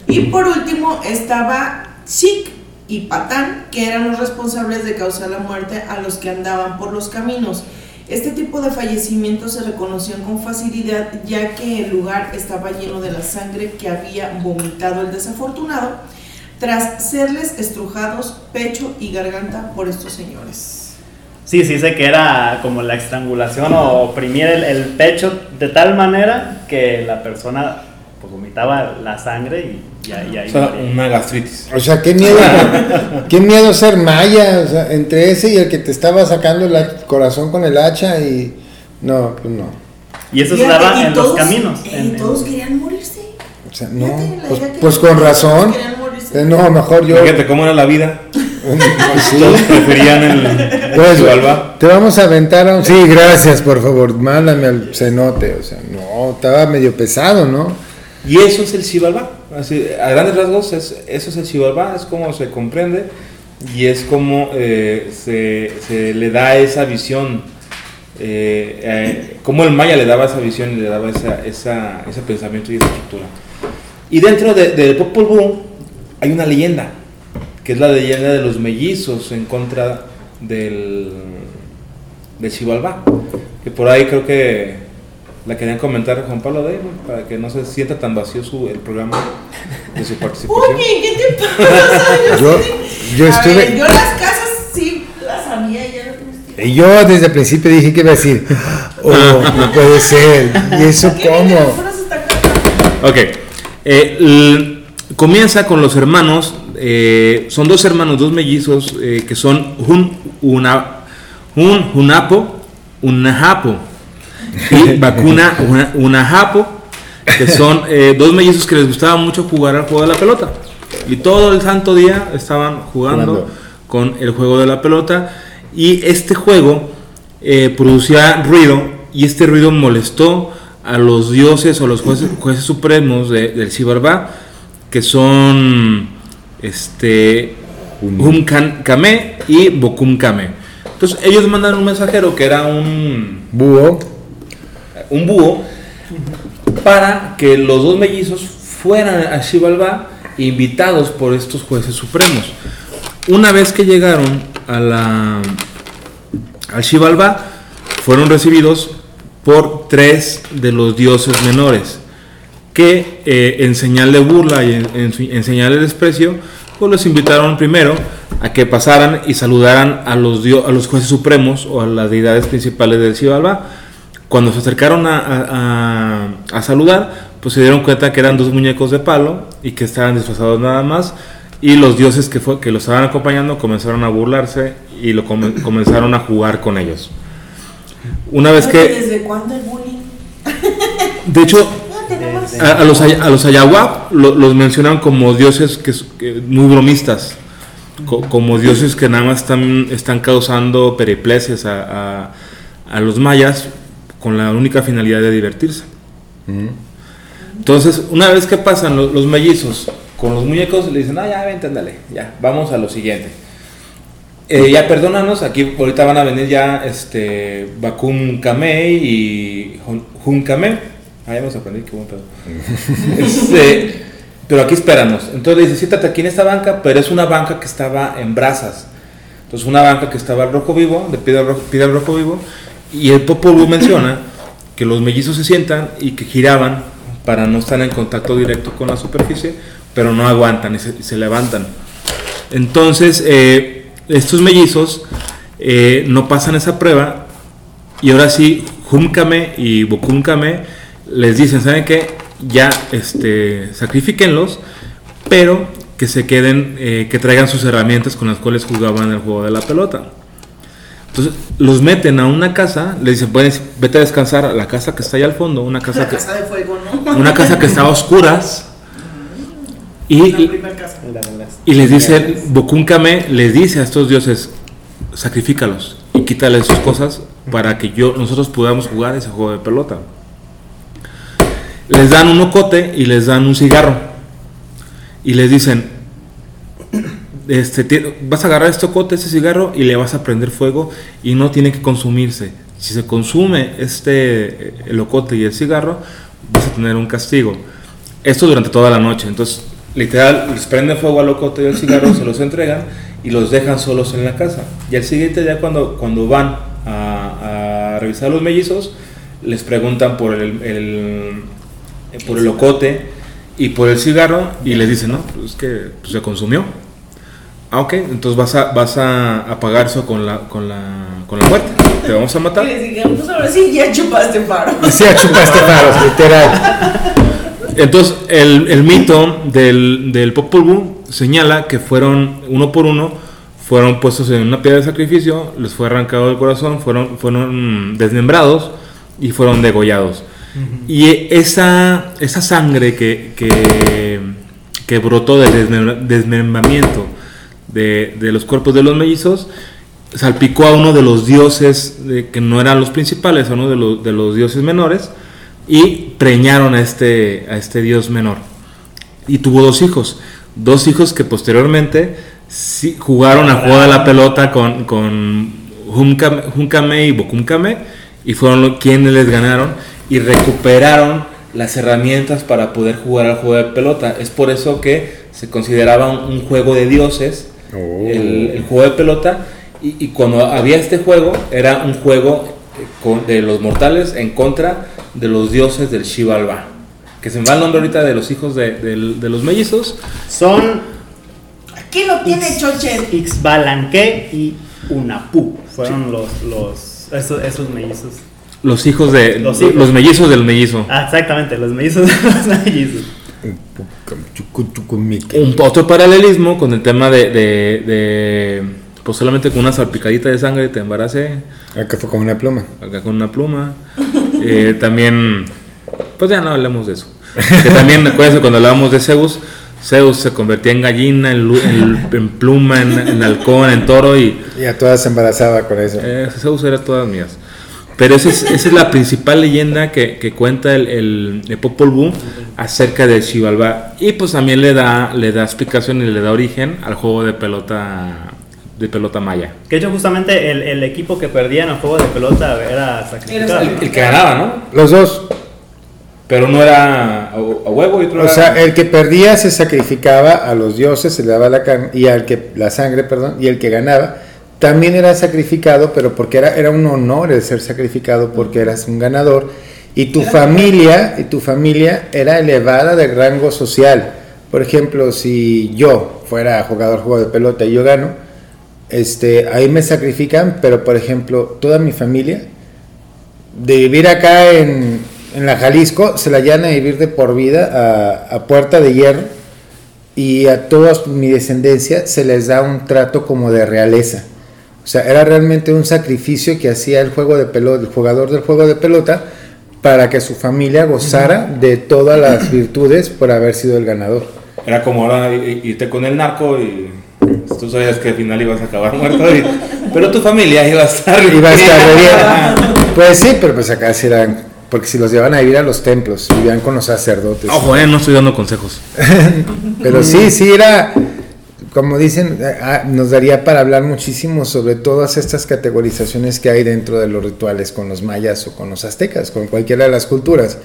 Y por último estaba Sik y Patán, que eran los responsables de causar la muerte a los que andaban por los caminos. Este tipo de fallecimientos se reconocían con facilidad ya que el lugar estaba lleno de la sangre que había vomitado el desafortunado tras serles estrujados pecho y garganta por estos señores. Sí, sí, sé que era como la estrangulación o oprimir el, el pecho de tal manera que la persona pues vomitaba la sangre y ya, ya O sea, una gastritis. O sea, qué miedo, qué miedo ser maya, o sea, entre ese y el que te estaba sacando el corazón con el hacha y no, pues no. Y eso se daba y en todos- los caminos. Y en- en- todos querían morirse. O sea, no, pues, pues con razón. querían morirse. Eh, No, mejor yo. Fíjate cómo era la vida. [LAUGHS] Sí. Todos preferían el Pues, te vamos a aventar a un... Sí, gracias, por favor, mándame al cenote. O sea, no, estaba medio pesado, ¿no? Y eso es el Chivalba. Así, a grandes rasgos, es, eso es el Chivalba, es como se comprende y es como eh, se, se le da esa visión. Eh, eh, como el maya le daba esa visión y le daba esa, esa- ese pensamiento y esa estructura. Y dentro de- del Popol Vuh hay una leyenda. que es la leyenda de los mellizos en contra del, del Xibalbá. Que por ahí creo que la querían comentar Juan Pablo de para que no se sienta tan vacío su, el programa de su participación. Oye, ¿qué te pasa? [LAUGHS] Yo, yo A estuve. ver, yo las casas sí las sabía, ya no Y yo desde el principio dije que iba a decir, oh, no puede ser. ¿Y eso cómo? Ok. Eh, comienza con los hermanos. eh, son dos hermanos, dos mellizos, eh, que son un, una, un Junapo, un Najapo. Y [LAUGHS] Vacuna, una, Unajapo, que son eh, dos mellizos que les gustaba mucho jugar al juego de la pelota. Y todo el santo día estaban jugando, Jugando. con el juego de la pelota. Y este juego eh, producía ruido y este ruido molestó a los dioses o los jueces, jueces supremos de- del Sibarbá, que son este, Hum Kame y Bokum Kame. Entonces ellos mandan un mensajero que era un, Búho. Un búho para que los dos mellizos fueran a Xibalbá invitados por estos jueces supremos. Una vez que llegaron a la, al fueron recibidos por tres de los dioses menores, que eh, en señal de burla y en, señal de desprecio, pues los invitaron primero a que pasaran y saludaran a los, dio- a los jueces supremos o a las deidades principales del Xibalbá. Cuando se acercaron a, a- a- a saludar, pues se dieron cuenta que eran dos muñecos de palo y que estaban disfrazados nada más. Y los dioses que, fue, que los estaban acompañando comenzaron a burlarse y lo come- [COUGHS] comenzaron a jugar con ellos. Una vez que, ¿Desde cuándo el bullying? [LAUGHS] de hecho, a, a los, a los Ayahuap lo- los mencionan como dioses que, muy bromistas, co- como dioses que nada más están, están causando periplesias a, a- a los mayas con la única finalidad de divertirse. Entonces, una vez que pasan lo- los, mellizos con los muñecos, le dicen, ah, ya, vente, ándale, ya, vamos a lo siguiente. Eh, ya perdónanos, aquí ahorita van a venir ya este Bakum Kamei y Hun Kamei. Ah, ya hemos aprendido, qué buen pedo. [LAUGHS] Este, pero aquí espéranos. Entonces le dice, siéntate aquí en esta banca, pero es una banca que estaba en brasas. Entonces una banca que estaba al rojo vivo, de piedra rojo, piedra rojo vivo, y el Popol Vuh menciona que los mellizos se sientan y que giraban para no estar en contacto directo con la superficie, pero no aguantan y se, levantan. Entonces, eh, estos mellizos eh, no pasan esa prueba y ahora sí, Humkame y Bokumkame les dicen, ¿saben qué? Ya este, sacrifíquenlos, pero que se queden, eh, que traigan sus herramientas con las cuales jugaban el juego de la pelota. Entonces los meten a una casa, les dicen, puedes, vete a descansar a la casa que está allá al fondo, una casa La que, casa de fuego, ¿no? [LAUGHS] una casa que está a oscuras. Y, La primera casa. y les dice, Bokunkame les dice a estos dioses, sacrifícalos y quítales sus cosas para que yo, nosotros podamos jugar ese juego de pelota. Les dan un ocote y les dan un cigarro. Y les dicen, este, ti- vas a agarrar este ocote, este cigarro y le vas a prender fuego y no tiene que consumirse. Si se consume este, el ocote y el cigarro, vas a tener un castigo. Esto durante toda la noche. Entonces, literal, les prende fuego al ocote y al cigarro, se los entregan y los dejan solos en la casa. Y al siguiente día, cuando, cuando van a, a revisar los mellizos, les preguntan por el, el- por el ocote y por el cigarro y les dicen, no, pues es que pues, se consumió. Ah, ok, entonces vas a, vas a, a pagar eso con la, con, la, con la muerte. Te vamos a Y matar. les pues ahora sí, ya chupaste paro. [LAUGHS] Sí, a chupaste faros, [LAUGHS] literal. Entonces, el, el mito del, del Popol Vuh señala que fueron, uno por uno, fueron puestos en una piedra de sacrificio, les fue arrancado el corazón, fueron, fueron desmembrados y fueron degollados. Y esa, esa sangre que, que, que brotó del desmembra- desmembramiento de, de los cuerpos de los mellizos salpicó a uno de los dioses que no eran los principales, a uno de los, de los dioses menores y preñaron a este, a este dios menor. Y tuvo dos hijos, dos hijos que posteriormente sí jugaron a juego de la pelota con, con Hunkame, Hunkame y Bokumkame y fueron lo- quienes les ganaron y recuperaron las herramientas para poder jugar al juego de pelota. Es por eso que se consideraba un juego de dioses Oh. el, el juego de pelota. Y, y cuando había este juego, era un juego eh, con- de los mortales en contra de los dioses del Shivalba. Que se me va el nombre ahorita de los hijos de, los mellizos. Son Aquí lo tiene Chochen. Ixbalanque y Unapu. Fueron los, los esos, esos mellizos. Los hijos de Los los, mellizos del mellizo. Ah, exactamente, los mellizos de los [LAUGHS] mellizos. Un otro paralelismo con el tema de, de, de, pues solamente con una salpicadita de sangre te embaracé, Acá fue con una pluma. acá con una pluma. [LAUGHS] Eh, también, pues ya no hablemos de eso. Que también, acuérdense cuando hablábamos de Zeus, Zeus se convertía en gallina, en, en- en pluma, en, en halcón, en toro y Y a todas se embarazaba con eso. eh, Zeus era todas mías. Pero esa es, esa es la principal leyenda que, que cuenta el, el, el Popol Vuh acerca de Xibalbá. Y pues también le da, le da explicación y le da origen al juego de pelota de pelota maya. Que de hecho justamente el, el equipo que perdía en el juego de pelota era sacrificado. El, el que ganaba, ¿no? Los dos. Pero no era a, a huevo y otro O era- sea, el que perdía se sacrificaba a los dioses, se le daba la carne, y al que la sangre, perdón, y el que ganaba también era sacrificado, pero porque era, era un honor el ser sacrificado porque eras un ganador y tu familia y tu familia era elevada de rango social. Por ejemplo, si yo fuera jugador juego de pelota y yo gano, este, ahí me sacrifican, pero por ejemplo, toda mi familia de vivir acá en, en la Jalisco, se la llevan a vivir de por vida a, a puerta de hierro y a toda mi descendencia se les da un trato como de realeza. O sea, era realmente un sacrificio que hacía el juego de pelota, el jugador del juego de pelota para que su familia gozara de todas las virtudes por haber sido el ganador. Era como ahora irte con el narco y tú sabías que al final ibas a acabar muerto. y- pero tu familia iba a estar. Iba a estar bien. [LAUGHS] Pues sí, pero pues acá sí eran, porque si los llevan a vivir a los templos, vivían con los sacerdotes. Ojo, eh, no estoy dando consejos. [LAUGHS] Pero sí, sí era, como dicen, eh, ah, nos daría para hablar muchísimo sobre todas estas categorizaciones que hay dentro de los rituales con los mayas o con los aztecas, con cualquiera de las culturas.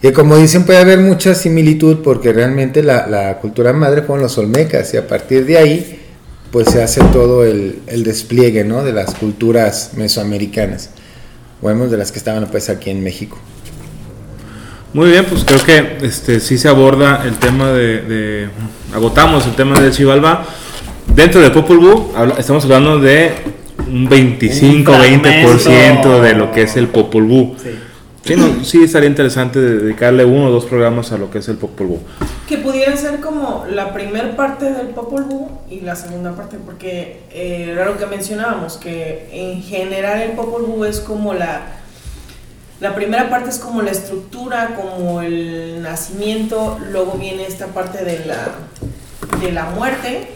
Y como dicen, puede haber mucha similitud porque realmente la, cultura madre fueron los olmecas y a partir de ahí pues se hace todo el, despliegue ¿no? de las culturas mesoamericanas, o de las que estaban pues aquí en México. Muy bien, pues creo que este sí se aborda el tema de, de- agotamos el tema de Chivalba. Dentro de Popol Vuh estamos hablando de un 25 Un 20% fragmento. de lo que es el Popol Vuh. Sí. Sí, no, sí estaría interesante dedicarle uno o dos programas a lo que es el Popol Vuh. Que pudiera ser como la primera parte del Popol Vuh y la segunda parte, porque eh, era lo que mencionábamos, que en general el Popol Vuh es como la... La primera parte es como la estructura, como el nacimiento, luego viene esta parte de la, de la muerte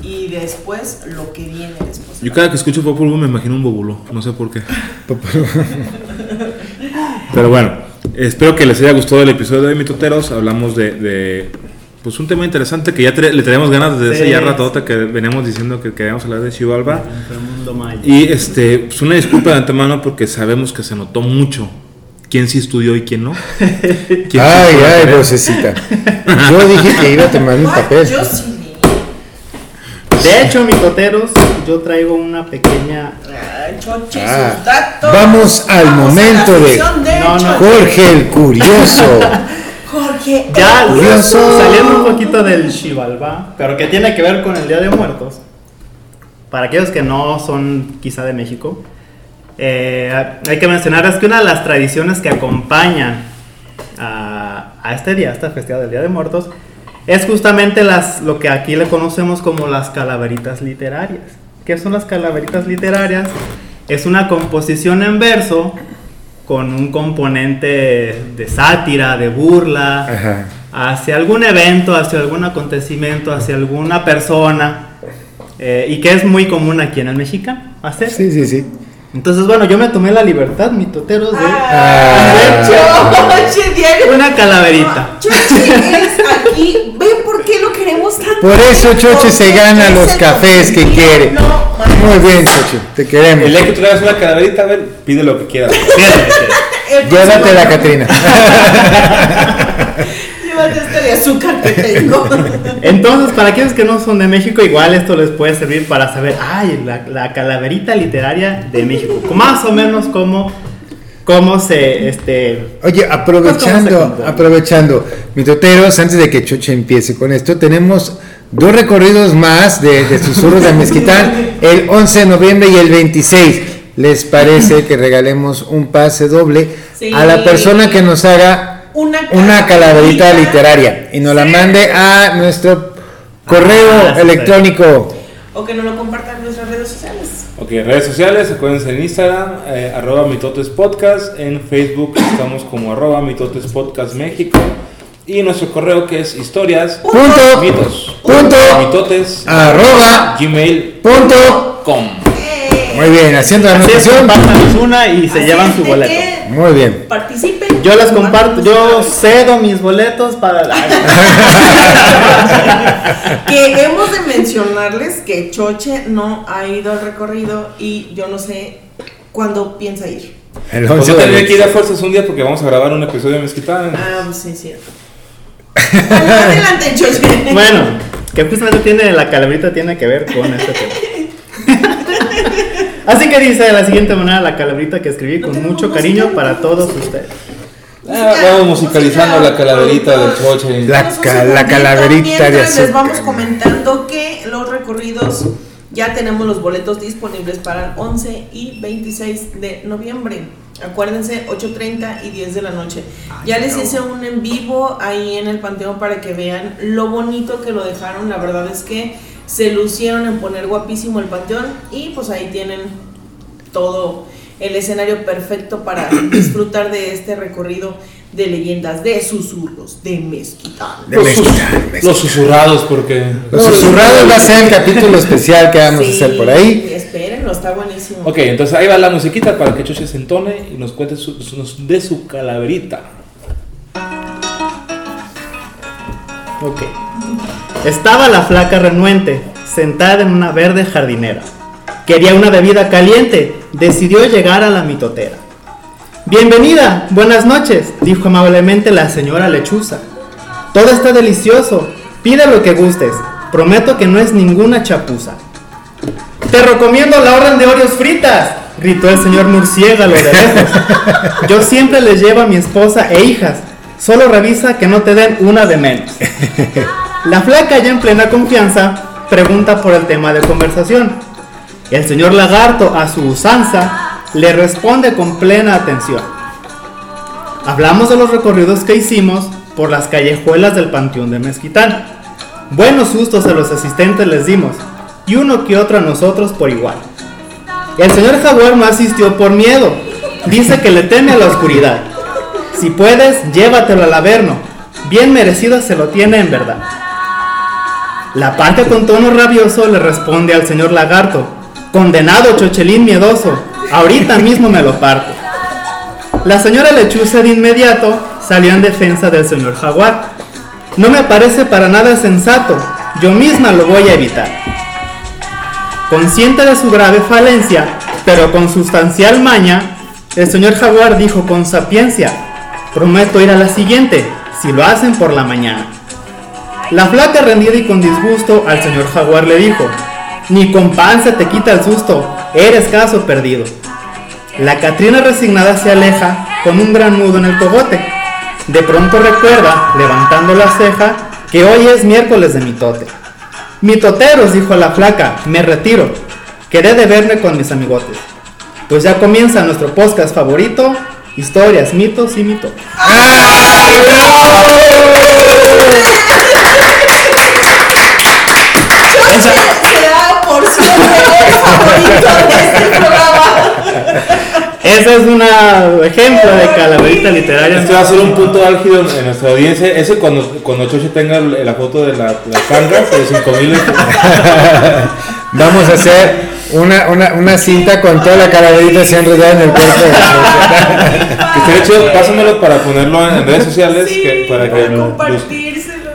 y después lo que viene después. Yo cada que escucho Vuh me imagino un bobulo, no sé por qué. [LAUGHS] Pero bueno, espero que les haya gustado el episodio de mitoteros. Hablamos de, de, pues un tema interesante que ya le tenemos ganas desde Sí. hace ya ratota que veníamos diciendo que queríamos hablar de maya. Y este, pues una disculpa de antemano porque sabemos que se notó mucho quién sí estudió y quién no. [LAUGHS] ¿Quién sí Ay, ay, vocecita. Yo dije que iba a tomar mi papel. yo sí. De hecho, micoteros, yo traigo una pequeña. Ah, vamos al momento de- de No, no. Jorge el curioso. [LAUGHS] Ya curioso. saliendo un poquito del Xibalbá, pero que tiene que ver con el Día de Muertos. Para aquellos que no son quizá de México, eh, hay que mencionar es que una de las tradiciones que acompañan a, a este día, a esta festividad del Día de Muertos, es justamente las, lo que aquí le conocemos como las calaveritas literarias. ¿Qué son las calaveritas literarias? Es una composición en verso con un componente de sátira, de burla, Ajá. hacia algún evento, hacia algún acontecimiento, hacia alguna persona, eh, y que es muy común aquí en el mexicano hacer. Sí, sí, sí. Entonces, bueno, yo me tomé la libertad, mi toteros, de Ah. Una calaverita. Aquí. ¿Ven por qué lo queremos tanto? Por eso Choche se gana los cafés que quiere. No. Muy bien, Choche, te queremos. El día que tú traigas una calaverita, a ver, pide lo que quieras. [LAUGHS] [LAUGHS] Llévatela, próximo- Catrina. [LAUGHS] de este de azúcar que tengo. Entonces, para aquellos que no son de México, igual esto les puede servir para saber, ay, la, la calaverita literaria de México. Más o menos como cómo se este Oye, ¿Cómo se aprovechando, aprovechando, mitoteros, antes de que Choche empiece con esto, tenemos dos recorridos más de, de susurros de Mezquitán, el 11 de noviembre y el 26. ¿Les parece que regalemos un pase doble Sí. a la persona que nos haga Una una calaverita literaria y nos la mande a nuestro correo Ah, sí, electrónico? O que nos lo compartan en nuestras redes sociales. Ok, redes sociales, acuérdense en Instagram, eh, arroba mitotes podcast, en Facebook estamos como arroba mitotes podcast México y nuestro correo que es historias, Punto, mitos, punto, mitotes, arroba, gmail.com. punto. Muy bien, haciendo la anotación. compártanos una y se Así llevan su boleto. Muy bien. Participen. Yo las comparto, yo cedo mis boletos para [LAUGHS] Que hemos de mencionarles que Choche no ha ido al recorrido y yo no sé cuándo piensa ir. El Pues 11 yo de tendré que ir a fuerzas un día porque vamos a grabar un episodio de Mezquitán. Ah, pues sí, es cierto. [LAUGHS] Bueno, adelante, Choche. Bueno, que justamente tiene la calaverita tiene que ver con este tema. [LAUGHS] Así que dice de la siguiente manera la calaverita que escribí No con mucho cariño para todos ustedes. Ah, vamos musicalizando la calaverita del choche. La ca- la segundito calaverita de mientras les azúcar. vamos comentando que los recorridos ya tenemos los boletos disponibles para el 11 y 26 de noviembre. Acuérdense, 8.30 y 10 de la noche. Ya les hice un en vivo ahí en el Panteón para que vean lo bonito que lo dejaron. La verdad es que se lucieron en poner guapísimo el Panteón y pues ahí tienen todo el escenario perfecto para [CLEARS THROAT] disfrutar de este recorrido de leyendas, de susurros, de mezquitán. De Los, Mezquitán, sus- Mezquitán. los susurrados porque... Los susurrados va a ser el capítulo especial que vamos a hacer por ahí. Espérenlo, está buenísimo. Ok, entonces ahí va la musiquita para que Choche se entone y nos cuente su- dé su calaverita. Ok. Estaba la flaca renuente, sentada en una verde jardinera. Quería una bebida caliente, decidió llegar a la mitotera. Bienvenida, buenas noches, dijo amablemente la señora lechuza. Todo está delicioso, pide lo que gustes, prometo que no es ninguna chapuza. Te recomiendo la orden de Oreos fritas, gritó el señor murciélago de lejos. [LAUGHS] Yo siempre les llevo a mi esposa e hijas, solo revisa que no te den una de menos. [LAUGHS] La flaca ya en plena confianza pregunta por el tema de conversación. El señor lagarto a su usanza le responde con plena atención. Hablamos de los recorridos que hicimos por las callejuelas del Panteón de Mezquitán. Buenos sustos a los asistentes les dimos y uno que otro a nosotros por igual. El señor Jaguar no asistió por miedo. Dice que le teme a la oscuridad. Si puedes, llévatelo al averno. Bien merecido se lo tiene en verdad. La parte con tono rabioso le responde al señor lagarto. Condenado chochelín miedoso, ahorita mismo me lo parto. La señora lechuza de inmediato salió en defensa del señor jaguar. No me parece para nada sensato, yo misma lo voy a evitar. Consciente de su grave falencia, pero con sustancial maña, el señor jaguar dijo con sapiencia, prometo ir a la siguiente, si lo hacen por la mañana. La flaca rendida y con disgusto al señor jaguar le dijo, ni con pan se te quita el susto, eres caso perdido. La Catrina resignada se aleja con un gran nudo en el cogote. De pronto recuerda, levantando la ceja, que hoy es miércoles de mitote. Mitoteros, dijo la flaca, me retiro. Quedé de verme con mis amigotes. Pues ya comienza nuestro podcast favorito, historias, mitos y mitos. será por siempre [LAUGHS] el favorito de este programa. Ese es un ejemplo de calaverita literaria. Este va a ser un punto álgido en nuestra audiencia. Ese cuando, cuando Choche tenga la foto de la, la tanga de 5000. [LAUGHS] Vamos a hacer una, una, una cinta con toda la calaverita así enredada en el cuerpo. Que estaría chido, pásamelo para ponerlo en redes sociales Sí, que, para que los,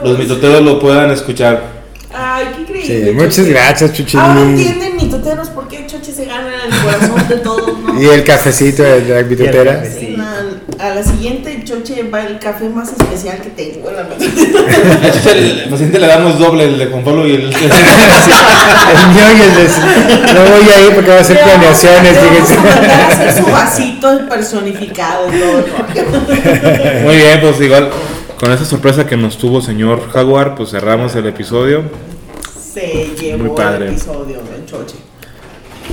los mitoteros lo puedan escuchar. Ay, qué increíble. Sí, muchas gracias, Chuchín. Ahora entienden mitoteros por qué Choche se gana el corazón de todos, ¿no? [LAUGHS] Y el cafecito de la cafecito. Sí, a la siguiente Choche va el café más especial que tengo en la. A el [LAUGHS] paciente le damos doble, el de Juan Pablo y el. [LAUGHS] El mío y el de... No voy a ir porque va a hacer planeaciones, vamos su vasito personificado todo. ¿no? Muy bien, pues igual, con esa sorpresa que nos tuvo señor Jaguar, pues cerramos el episodio. Se llevó Muy padre. el episodio del Choche.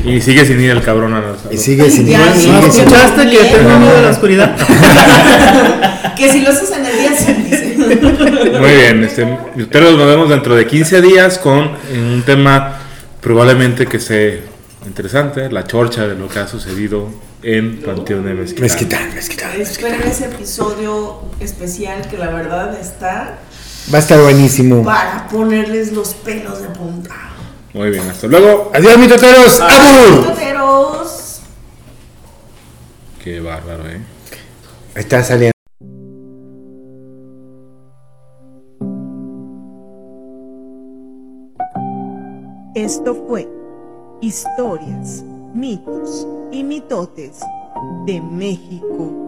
Y sigue sin ir el cabrón a la Y sigue sin ir, ya. ¿No sigue sin escuchaste que tengo miedo de la oscuridad? [LAUGHS] Que si lo haces en el día, sí, dice. Muy bien, este, pero nos vemos dentro de 15 días con un tema probablemente que sea interesante, la chorcha de lo que ha sucedido en Panteón de Mezquitán. Mezquitán, mezquitán. Esperen ese episodio especial que la verdad está Va a estar buenísimo. para ponerles los pelos de punta. Muy bien, hasta luego. Adiós, mitoteros. ¡Abur! Mitoteros. Qué bárbaro, eh. Está saliendo. Esto fue Historias, mitos y mitotes de México